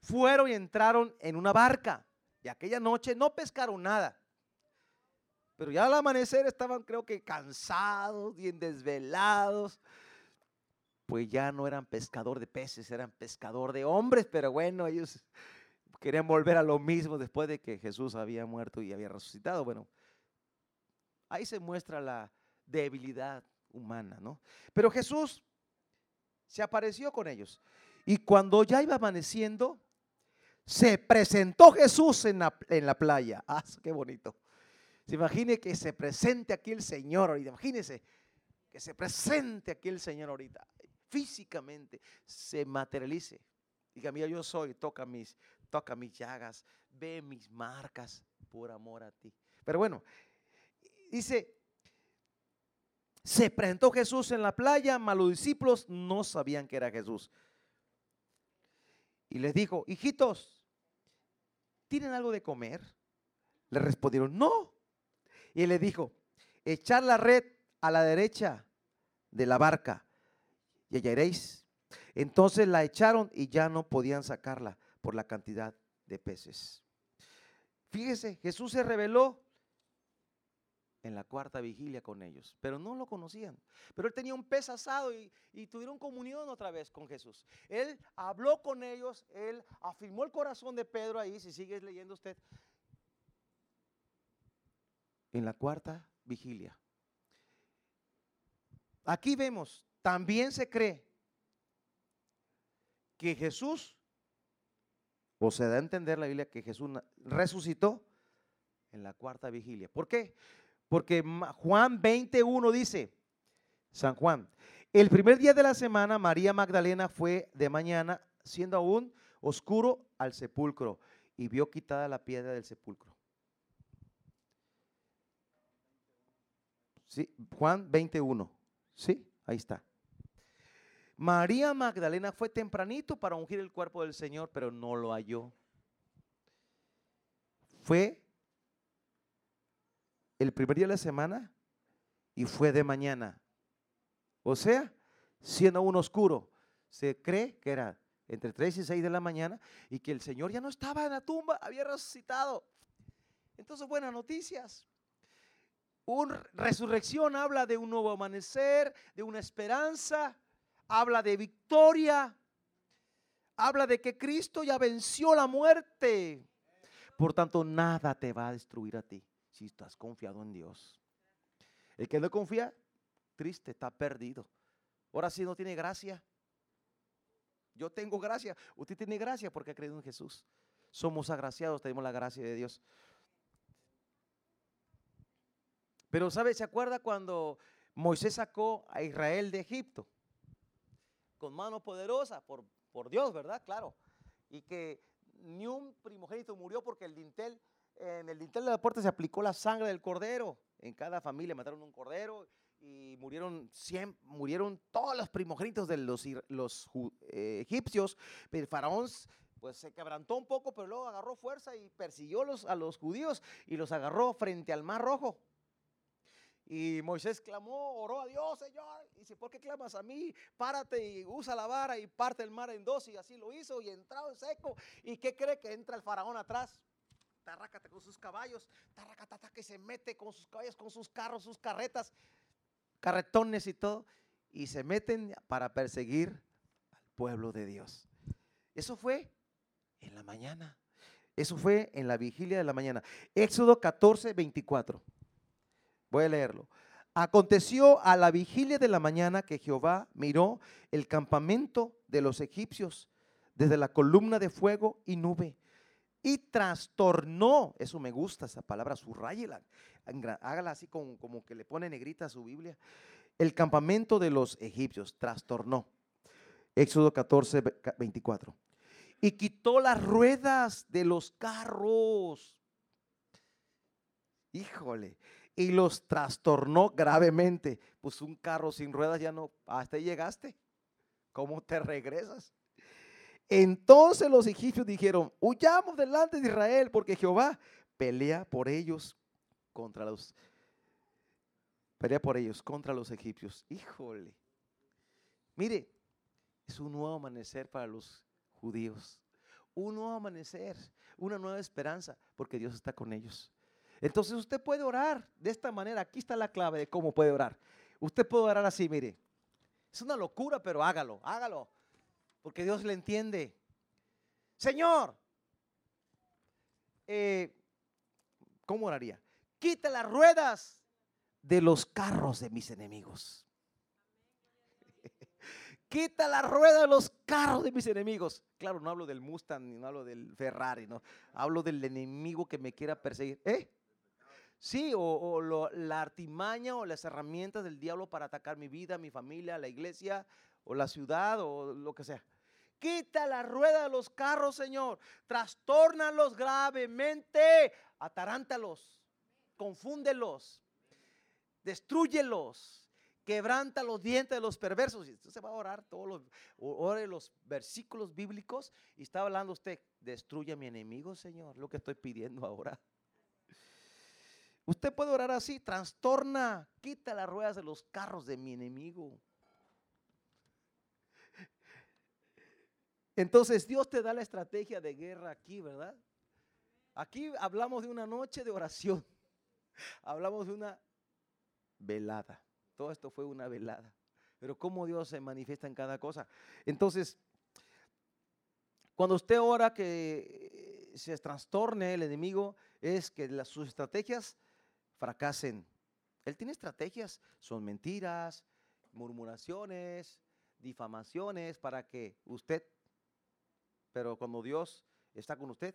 Fueron y entraron en una barca. Y aquella noche no pescaron nada. Pero ya al amanecer estaban creo que cansados, bien desvelados. Pues ya no eran pescador de peces, eran pescador de hombres. Pero bueno, ellos querían volver a lo mismo después de que Jesús había muerto y había resucitado. Bueno, ahí se muestra la debilidad humana, ¿no? Pero Jesús se apareció con ellos. Y cuando ya iba amaneciendo, se presentó Jesús en la, en la playa. ¡Ah, qué bonito! Se imagine que se presente aquí el Señor ahorita. Imagínese que se presente aquí el Señor ahorita. Físicamente se materialice. Diga, mira, yo soy, toca mis, toca mis llagas, ve mis marcas por amor a ti. Pero bueno, dice, se presentó Jesús en la playa, mas los discípulos no sabían que era Jesús. Y les dijo, hijitos, ¿tienen algo de comer? Le respondieron, no. Y les dijo, echar la red a la derecha de la barca y hallaréis. Entonces la echaron y ya no podían sacarla por la cantidad de peces. Fíjese, Jesús se reveló en la cuarta vigilia con ellos, pero no lo conocían. Pero él tenía un pez asado y, tuvieron comunión otra vez con Jesús. Él habló con ellos, él afirmó el corazón de Pedro ahí, si sigues leyendo usted, en la cuarta vigilia. Aquí vemos, también se cree que Jesús, o se da a entender la Biblia que Jesús resucitó en la cuarta vigilia. ¿Por qué? Porque Juan 21 dice, San Juan, el primer día de la semana María Magdalena fue de mañana, siendo aún oscuro, al sepulcro y vio quitada la piedra del sepulcro. Juan 21. Sí, ahí está. María Magdalena fue tempranito para ungir el cuerpo del Señor, pero no lo halló. Fue el primer día de la semana y fue de mañana. O sea, siendo aún oscuro, se cree que era entre 3 y 6 de la mañana y que el Señor ya no estaba en la tumba, había resucitado. Entonces, buenas noticias. Una resurrección habla de un nuevo amanecer, de una esperanza, habla de victoria, habla de que Cristo ya venció la muerte. Por tanto, nada te va a destruir a ti si estás confiado en Dios. El que no confía, triste, está perdido. Ahora sí no tiene gracia. Yo tengo gracia. Usted tiene gracia porque ha creído en Jesús. Somos agraciados, tenemos la gracia de Dios. Pero, ¿sabe? ¿Se acuerda cuando Moisés sacó a Israel de Egipto? Con mano poderosa, por, por Dios, ¿verdad? Claro. Y que ni un primogénito murió porque el dintel, en el dintel de la puerta se aplicó la sangre del cordero. En cada familia mataron un cordero y murieron, murieron todos los primogénitos de los, los eh, egipcios. Pero el faraón pues se quebrantó un poco, pero luego agarró fuerza y persiguió a los judíos y los agarró frente al mar rojo. Y Moisés clamó, oró a Dios, Señor. Y dice, ¿por qué clamas a mí? Párate y usa la vara y parte el mar en dos. Y así lo hizo y entrado en seco. ¿Y qué cree que entra el faraón atrás? Tarrácate con sus caballos, tarracatata que se mete con sus caballos, con sus carros, sus carretas, carretones y todo. Y se meten para perseguir al pueblo de Dios. Eso fue en la mañana. Eso fue en la vigilia de la mañana. Éxodo 14, 24. Voy a leerlo. Aconteció a la vigilia de la mañana que Jehová miró el campamento de los egipcios desde la columna de fuego y nube y trastornó, eso me gusta, esa palabra, subrayela, hágala así como, como que le pone negrita a su Biblia, el campamento de los egipcios, trastornó. Éxodo 14, 24. Y quitó las ruedas de los carros. Híjole, y los trastornó gravemente. Pues un carro sin ruedas ya no, hasta ahí llegaste. ¿Cómo te regresas? Entonces los egipcios dijeron, huyamos delante de Israel porque Jehová pelea por ellos contra los pelea por ellos contra los egipcios. Híjole. Mire, es un nuevo amanecer para los judíos. Un nuevo amanecer, una nueva esperanza, porque Dios está con ellos. Entonces usted puede orar de esta manera. Aquí está la clave de cómo puede orar. Usted puede orar así, mire. Es una locura, pero hágalo, hágalo. Porque Dios le entiende. Señor, eh, ¿cómo oraría? Quita las ruedas de los carros de mis enemigos. Quita la rueda de los carros de mis enemigos. Claro, no hablo del Mustang ni no hablo del Ferrari, no. Hablo del enemigo que me quiera perseguir. ¿Eh? Sí, o, la artimaña o las herramientas del diablo para atacar mi vida, mi familia, la iglesia o la ciudad o lo que sea. Quita la rueda de los carros, Señor. Trastórnalos gravemente. Atarántalos. Confúndelos destruyelos, quebranta los dientes de los perversos. Y usted se va a orar todos los, ore los versículos bíblicos y está hablando usted, destruye a mi enemigo, Señor, lo que estoy pidiendo ahora. Usted puede orar así, trastorna, quita las ruedas de los carros de mi enemigo. Entonces Dios te da la estrategia de guerra aquí, ¿verdad? Aquí hablamos de una noche de oración. Hablamos de una velada. Todo esto fue una velada. Pero cómo Dios se manifiesta en cada cosa. Entonces, cuando usted ora que se trastorne el enemigo, es que sus estrategias fracasen. Él tiene estrategias, son mentiras, murmuraciones, difamaciones para que usted, pero cuando Dios está con usted,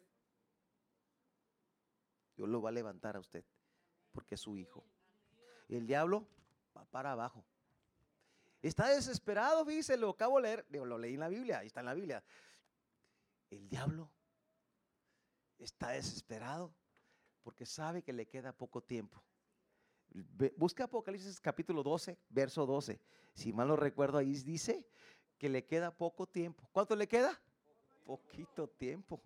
Dios lo va a levantar a usted, porque es su hijo. El diablo va para abajo. Está desesperado, dice, lo acabo de leer, lo leí en la Biblia, ahí está en la Biblia. El diablo está desesperado porque sabe que le queda poco tiempo. Busca Apocalipsis capítulo 12, verso 12. Si mal no recuerdo, ahí dice que le queda poco tiempo. ¿Cuánto le queda? Poquito tiempo.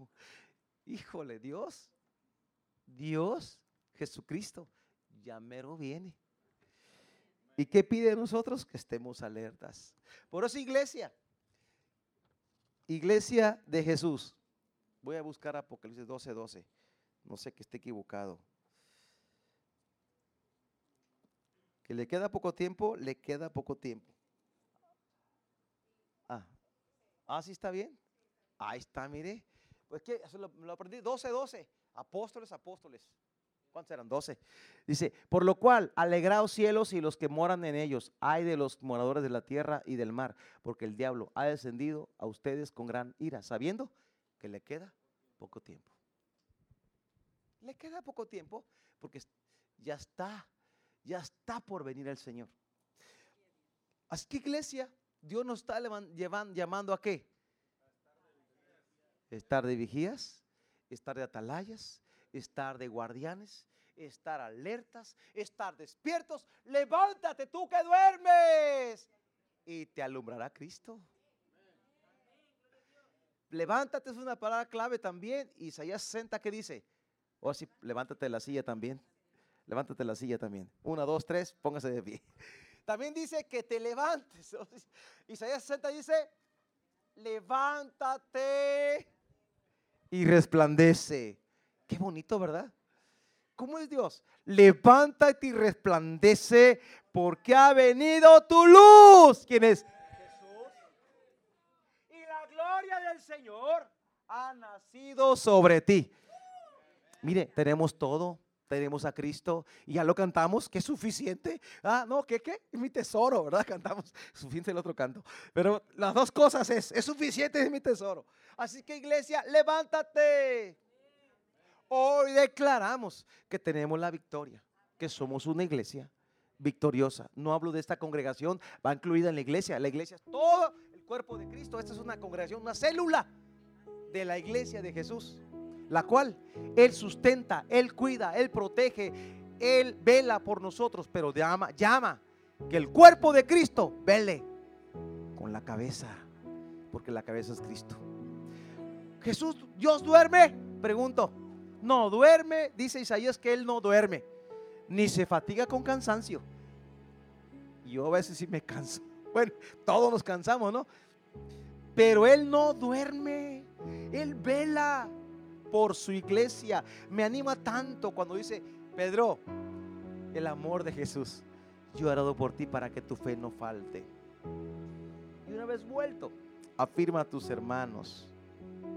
Híjole, Dios, Dios, Jesucristo, ya mero viene. ¿Y qué pide nosotros? Que estemos alertas. Por eso iglesia, iglesia de Jesús. Voy a buscar Apocalipsis 12, 12. No sé que esté equivocado. Que le queda poco tiempo, le queda poco tiempo. Ah, ah sí está bien. Ahí está, mire. Pues que lo, lo aprendí, 12, 12. Apóstoles, apóstoles. ¿Cuántos eran? Doce. Dice, por lo cual, alegraos cielos y los que moran en ellos, hay de los moradores de la tierra y del mar, porque el diablo ha descendido a ustedes con gran ira, sabiendo que le queda poco tiempo. Le queda poco tiempo porque ya está, ya está por venir el Señor. Así que iglesia, Dios nos está llevando, llamando a qué? Estar de vigías, estar de atalayas, estar de guardianes, estar alertas, estar despiertos. Levántate tú que duermes y te alumbrará Cristo. Levántate es una palabra clave también. Isaías 60 que dice, o oh, sí, levántate de la silla también. Levántate de la silla también. Una, dos, tres, póngase de pie. También dice que te levantes. Isaías 60 dice, levántate y resplandece. Qué bonito, ¿verdad? ¿Cómo es Dios? Levántate y resplandece porque ha venido tu luz. ¿Quién es? Jesús. Y la gloria del Señor ha nacido sobre ti. Mire, tenemos todo. Tenemos a Cristo y ya lo cantamos, que es suficiente. Ah, no, ¿qué, qué? Mi tesoro, ¿verdad? Cantamos, suficiente el otro canto. Pero las dos cosas es, es suficiente, es mi tesoro. Así que iglesia, levántate. Hoy declaramos que tenemos la victoria, que somos una iglesia victoriosa. No hablo de esta congregación, va incluida en la iglesia. La iglesia es todo el cuerpo de Cristo. Esta es una congregación, una célula de la iglesia de Jesús, la cual Él sustenta, Él cuida, Él protege, Él vela por nosotros, pero llama, llama que el cuerpo de Cristo vele con la cabeza, porque la cabeza es Cristo. Jesús, Dios duerme, pregunto. No duerme, dice Isaías que Él no duerme, ni se fatiga con cansancio. Yo a veces sí me canso. Bueno, todos nos cansamos, ¿no? Pero Él no duerme, Él vela por su iglesia. Me anima tanto cuando dice, Pedro, el amor de Jesús, yo he orado por ti para que tu fe no falte. Y una vez vuelto, afirma a tus hermanos.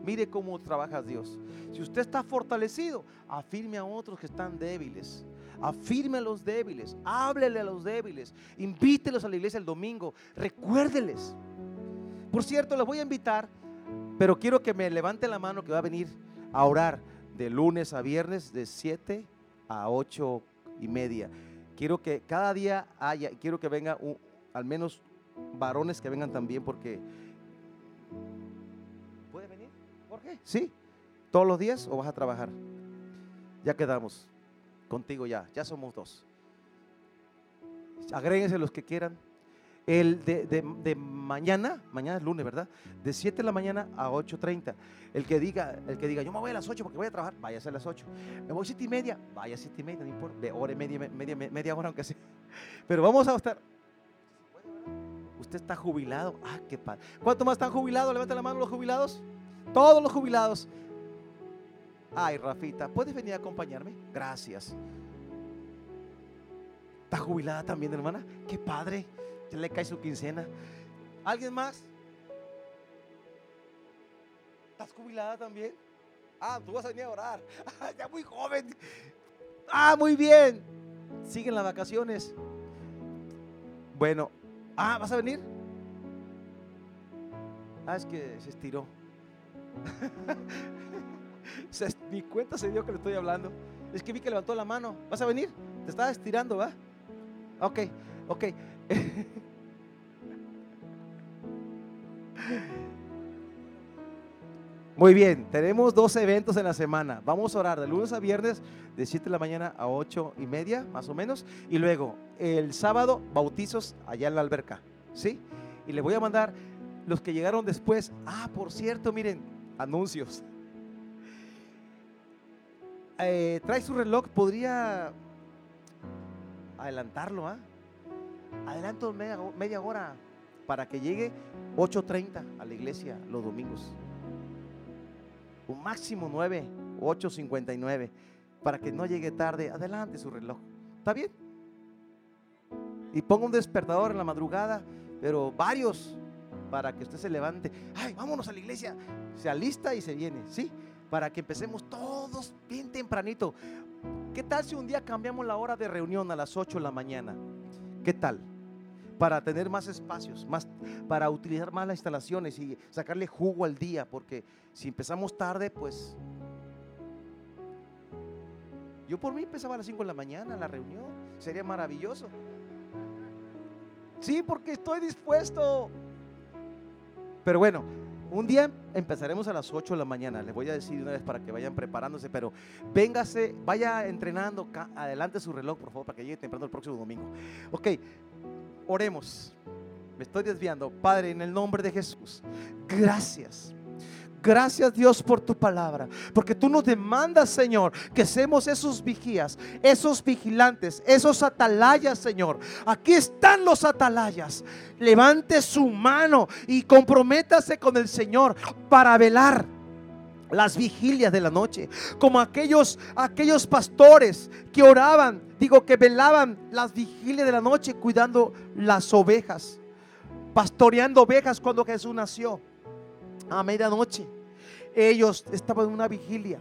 Mire cómo trabaja Dios. Si usted está fortalecido, afirme a otros que están débiles. Afirme a los débiles, háblele a los débiles, invítelos a la iglesia el domingo, recuérdeles. Por cierto, les voy a invitar, pero quiero que me levante la mano que va a venir a orar de lunes a viernes de 7 a 8 y media. Quiero que cada día haya, quiero que venga al menos varones que vengan también porque... ¿Puede venir? ¿Por qué? ¿Sí? ¿Todos los días o vas a trabajar? Ya quedamos contigo ya, ya somos dos. Agréguense los que quieran. El de, mañana, mañana es lunes, ¿verdad? De 7 de la mañana a 8.30. El que diga, el que diga, yo me voy a las 8 porque voy a trabajar, vaya a las 8. Me voy a 7 y media, vaya a 7 y media, no importa, de hora y media, media, media hora aunque sea. Pero vamos a estar. Usted está jubilado. Ah, qué padre. ¿Cuántos más están jubilados? Levanta la mano los jubilados. Todos los jubilados. Ay, Rafita, ¿puedes venir a acompañarme? Gracias. ¿Está jubilada también, hermana? Qué padre. Ya le cae su quincena. ¿Alguien más? ¿Estás jubilada también? Ah, tú vas a venir a orar. Ah, ya muy joven. Ah, muy bien. Siguen las vacaciones. Bueno, ah, ¿vas a venir? Ah, es que se estiró. Mi cuenta se dio que le estoy hablando. Es que vi que levantó la mano. ¿Vas a venir? Te estaba estirando, ¿va? Ok, ok. Muy bien, tenemos dos eventos en la semana. Vamos a orar de lunes a viernes, de 7 de la mañana a 8 y media, más o menos. Y luego, el sábado, bautizos allá en la alberca. ¿Sí? Y le voy a mandar los que llegaron después. Ah, por cierto, miren, anuncios. Eh, trae su reloj, podría adelantarlo, ¿ah? Adelanto media, media hora para que llegue 8.30 a la iglesia los domingos. Un máximo 9, 8.59, para que no llegue tarde. Adelante su reloj. ¿Está bien? Y ponga un despertador en la madrugada, pero varios, para que usted se levante. Ay, vámonos a la iglesia. Se alista y se viene, ¿sí? Para que empecemos todos bien tempranito. ¿Qué tal si un día cambiamos la hora de reunión a las 8 de la mañana? ¿Qué tal? Para tener más espacios, más, para utilizar más las instalaciones y sacarle jugo al día, porque si empezamos tarde, pues... Yo por mí empezaba a las 5 de la mañana la reunión, sería maravilloso. Sí, porque estoy dispuesto. Pero bueno, un día empezaremos a las 8 de la mañana. Les voy a decir una vez para que vayan preparándose, pero véngase, vaya entrenando. Adelante su reloj, por favor, para que llegue temprano el próximo domingo. Ok, oremos. Me estoy desviando. Padre, en el nombre de Jesús, gracias Gracias Dios por tu palabra, porque tú nos demandas, Señor, que seamos esos vigías, esos vigilantes, esos atalayas, Señor. Aquí están los atalayas. Levante su mano y comprométase con el Señor para velar las vigilias de la noche, como aquellos aquellos pastores que oraban, digo que velaban las vigilias de la noche cuidando las ovejas, pastoreando ovejas cuando Jesús nació a medianoche ellos estaban en una vigilia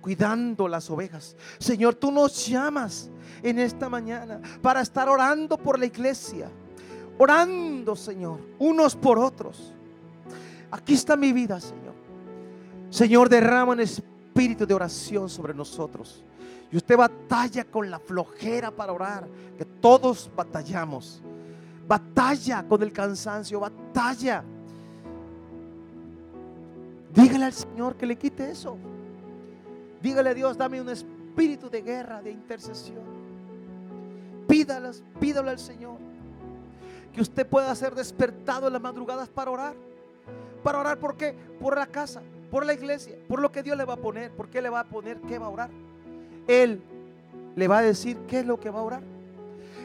cuidando las ovejas. Señor, tú nos llamas en esta mañana para estar orando por la iglesia. Orando, Señor, unos por otros. Aquí está mi vida, Señor. Señor, derrama un espíritu de oración sobre nosotros. Y usted batalla con la flojera para orar, que todos batallamos. Batalla con el cansancio, batalla Dígale al Señor que le quite eso. Dígale a Dios, dame un espíritu de guerra, de intercesión. Pídalas, pídalo al Señor. Que usted pueda ser despertado en las madrugadas para orar. Para orar por qué? Por la casa, por la iglesia, por lo que Dios le va a poner. ¿Por qué le va a poner? ¿Qué va a orar? Él le va a decir qué es lo que va a orar.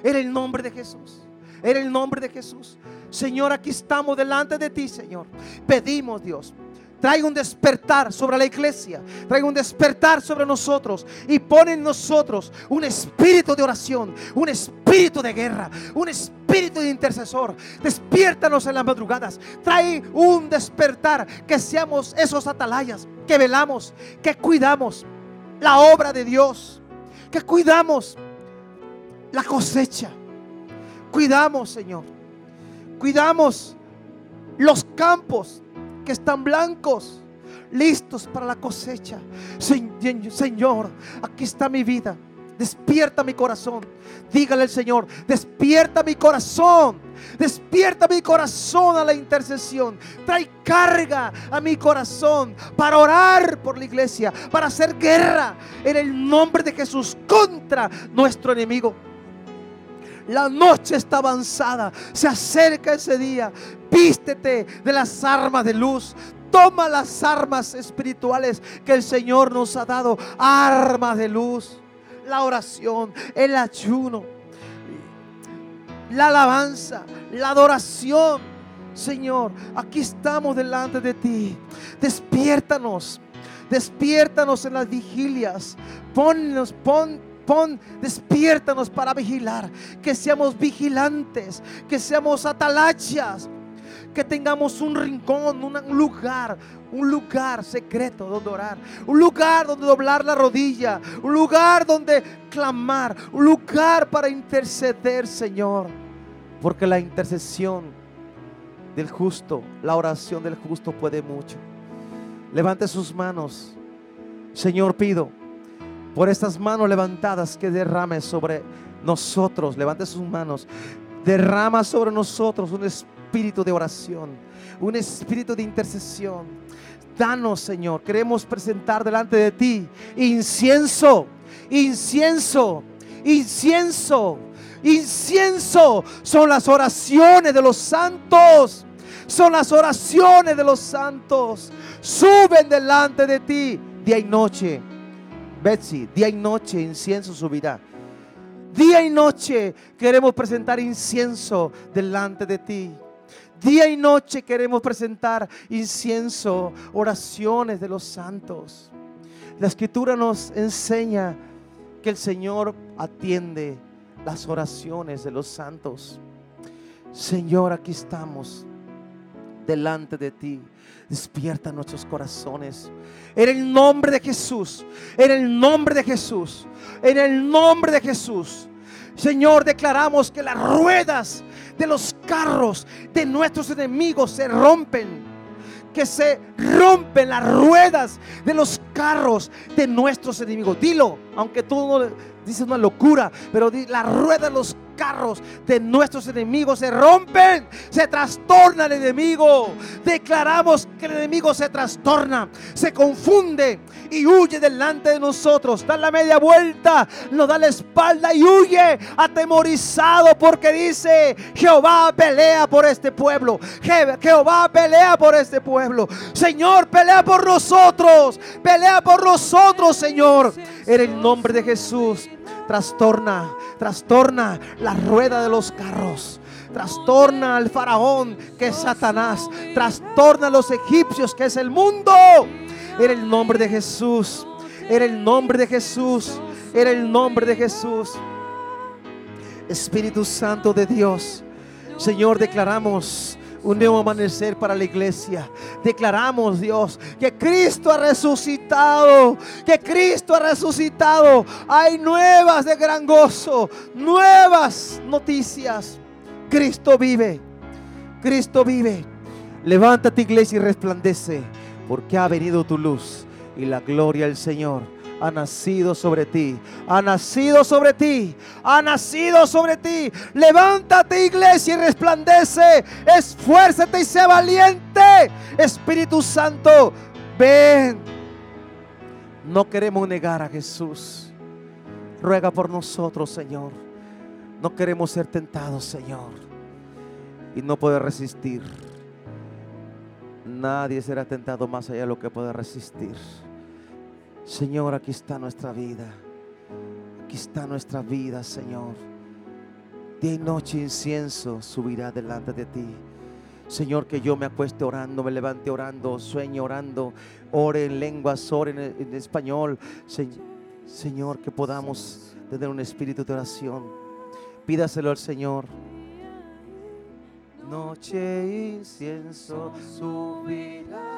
En el nombre de Jesús. En el nombre de Jesús. Señor, aquí estamos delante de ti, Señor. Pedimos, Dios, Traiga un despertar sobre la iglesia. Traiga un despertar sobre nosotros. Y pone en nosotros un espíritu de oración. Un espíritu de guerra. Un espíritu de intercesor. Despiértanos en las madrugadas. Trae un despertar. Que seamos esos atalayas. Que velamos. Que cuidamos la obra de Dios. Que cuidamos la cosecha. Cuidamos, Señor. Cuidamos los campos que están blancos, listos para la cosecha. Señor, aquí está mi vida. Despierta mi corazón. Dígale al Señor, despierta mi corazón. Despierta mi corazón a la intercesión. Trae carga a mi corazón para orar por la iglesia, para hacer guerra en el nombre de Jesús contra nuestro enemigo. La noche está avanzada. Se acerca ese día. Vístete de las armas de luz. Toma las armas espirituales que el Señor nos ha dado. Armas de luz. La oración, el ayuno, la alabanza, la adoración. Señor, aquí estamos delante de ti. Despiértanos. Despiértanos en las vigilias. Ponnos, pon Pon, despiértanos para vigilar, que seamos vigilantes, que seamos atalachas, que tengamos un rincón, un lugar, un lugar secreto donde orar, un lugar donde doblar la rodilla, un lugar donde clamar, un lugar para interceder, Señor. Porque la intercesión del justo, la oración del justo puede mucho. Levante sus manos. Señor, pido por estas manos levantadas que derrame sobre nosotros. Levante sus manos. Derrama sobre nosotros un espíritu de oración, un espíritu de intercesión. Danos, Señor. Queremos presentar delante de ti incienso, incienso, incienso, incienso. Son las oraciones de los santos. Son las oraciones de los santos. Suben delante de ti día y noche Betsy, día y noche incienso subirá. Día y noche queremos presentar incienso delante de ti. Día y noche queremos presentar incienso, oraciones de los santos. La escritura nos enseña que el Señor atiende las oraciones de los santos. Señor, aquí estamos delante de ti. Despierta nuestros corazones. En el nombre de Jesús. En el nombre de Jesús. En el nombre de Jesús. Señor, declaramos que las ruedas de los carros de nuestros enemigos se rompen. Que se rompen las ruedas de los carros de nuestros enemigos. Dilo, aunque tú no dices una locura, pero la rueda de los carros de nuestros enemigos se rompen, se trastorna el enemigo. Declaramos que el enemigo se trastorna, se confunde y huye delante de nosotros. Da la media vuelta, nos da la espalda y huye atemorizado porque dice, Jehová pelea por este pueblo. Jehová pelea por este pueblo. Señor, pelea por nosotros. Pelea por nosotros, Señor. En el nombre de Jesús trastorna, trastorna la rueda de los carros. Trastorna al faraón que es Satanás. Trastorna a los egipcios que es el mundo. Era el nombre de Jesús. Era el nombre de Jesús. Era el nombre de Jesús. Espíritu Santo de Dios. Señor, declaramos un nuevo amanecer para la iglesia. Declaramos, Dios, que Cristo ha resucitado, que Cristo ha resucitado. Hay nuevas de gran gozo, nuevas noticias. Cristo vive, Cristo vive. Levántate iglesia y resplandece, porque ha venido tu luz y la gloria del Señor ha nacido sobre ti, ha nacido sobre ti, ha nacido sobre ti. Levántate iglesia y resplandece, esfuérzate y sé valiente. Espíritu Santo, ven. No queremos negar a Jesús. Ruega por nosotros, Señor. No queremos ser tentados, Señor, y no poder resistir. Nadie será tentado más allá de lo que pueda resistir. Señor, aquí está nuestra vida. Aquí está nuestra vida, Señor. Día y noche incienso subirá delante de ti. Señor, que yo me acueste orando, me levante orando, sueñe orando, ore en lenguas, ore en, en español. Señor, que podamos tener un espíritu de oración. Pídaselo al Señor. Noche incienso subirá.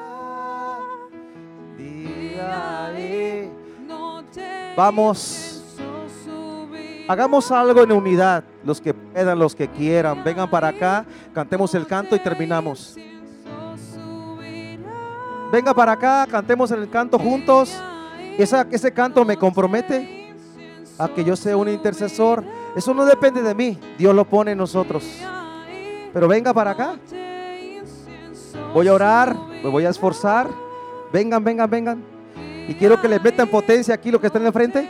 Vamos. Hagamos algo en unidad, los que puedan, los que quieran. Vengan para acá, cantemos el canto y terminamos. Venga para acá, cantemos el canto juntos. Esa, ese canto me compromete a que yo sea un intercesor. Eso no depende de mí, Dios lo pone en nosotros. Pero venga para acá. Voy a orar, me voy a esforzar. Vengan, vengan, vengan. Y quiero que les metan potencia aquí lo que están enfrente.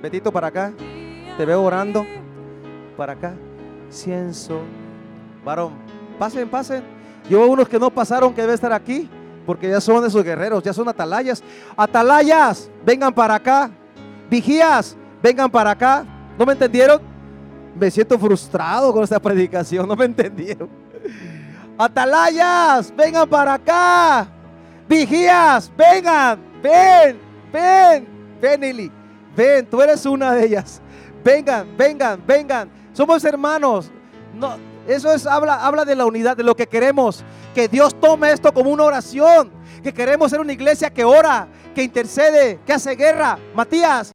Betito, para acá. Te veo orando. Para acá. Cienzo. Varón. Pasen, pasen. Yo veo unos que no pasaron que deben estar aquí. Porque ya son esos guerreros, ya son atalayas. Atalayas, vengan para acá. Vigías, vengan para acá. ¿No me entendieron? Me siento frustrado con esta predicación. No me entendieron. Atalayas, vengan para acá. Vigías, vengan. Ven, ven, ven, Eli. Ven, tú eres una de ellas. Vengan, vengan, vengan. Somos hermanos. No, eso es habla, habla de la unidad, de lo que queremos. Que Dios tome esto como una oración. Que queremos ser una iglesia que ora, que intercede, que hace guerra. Matías.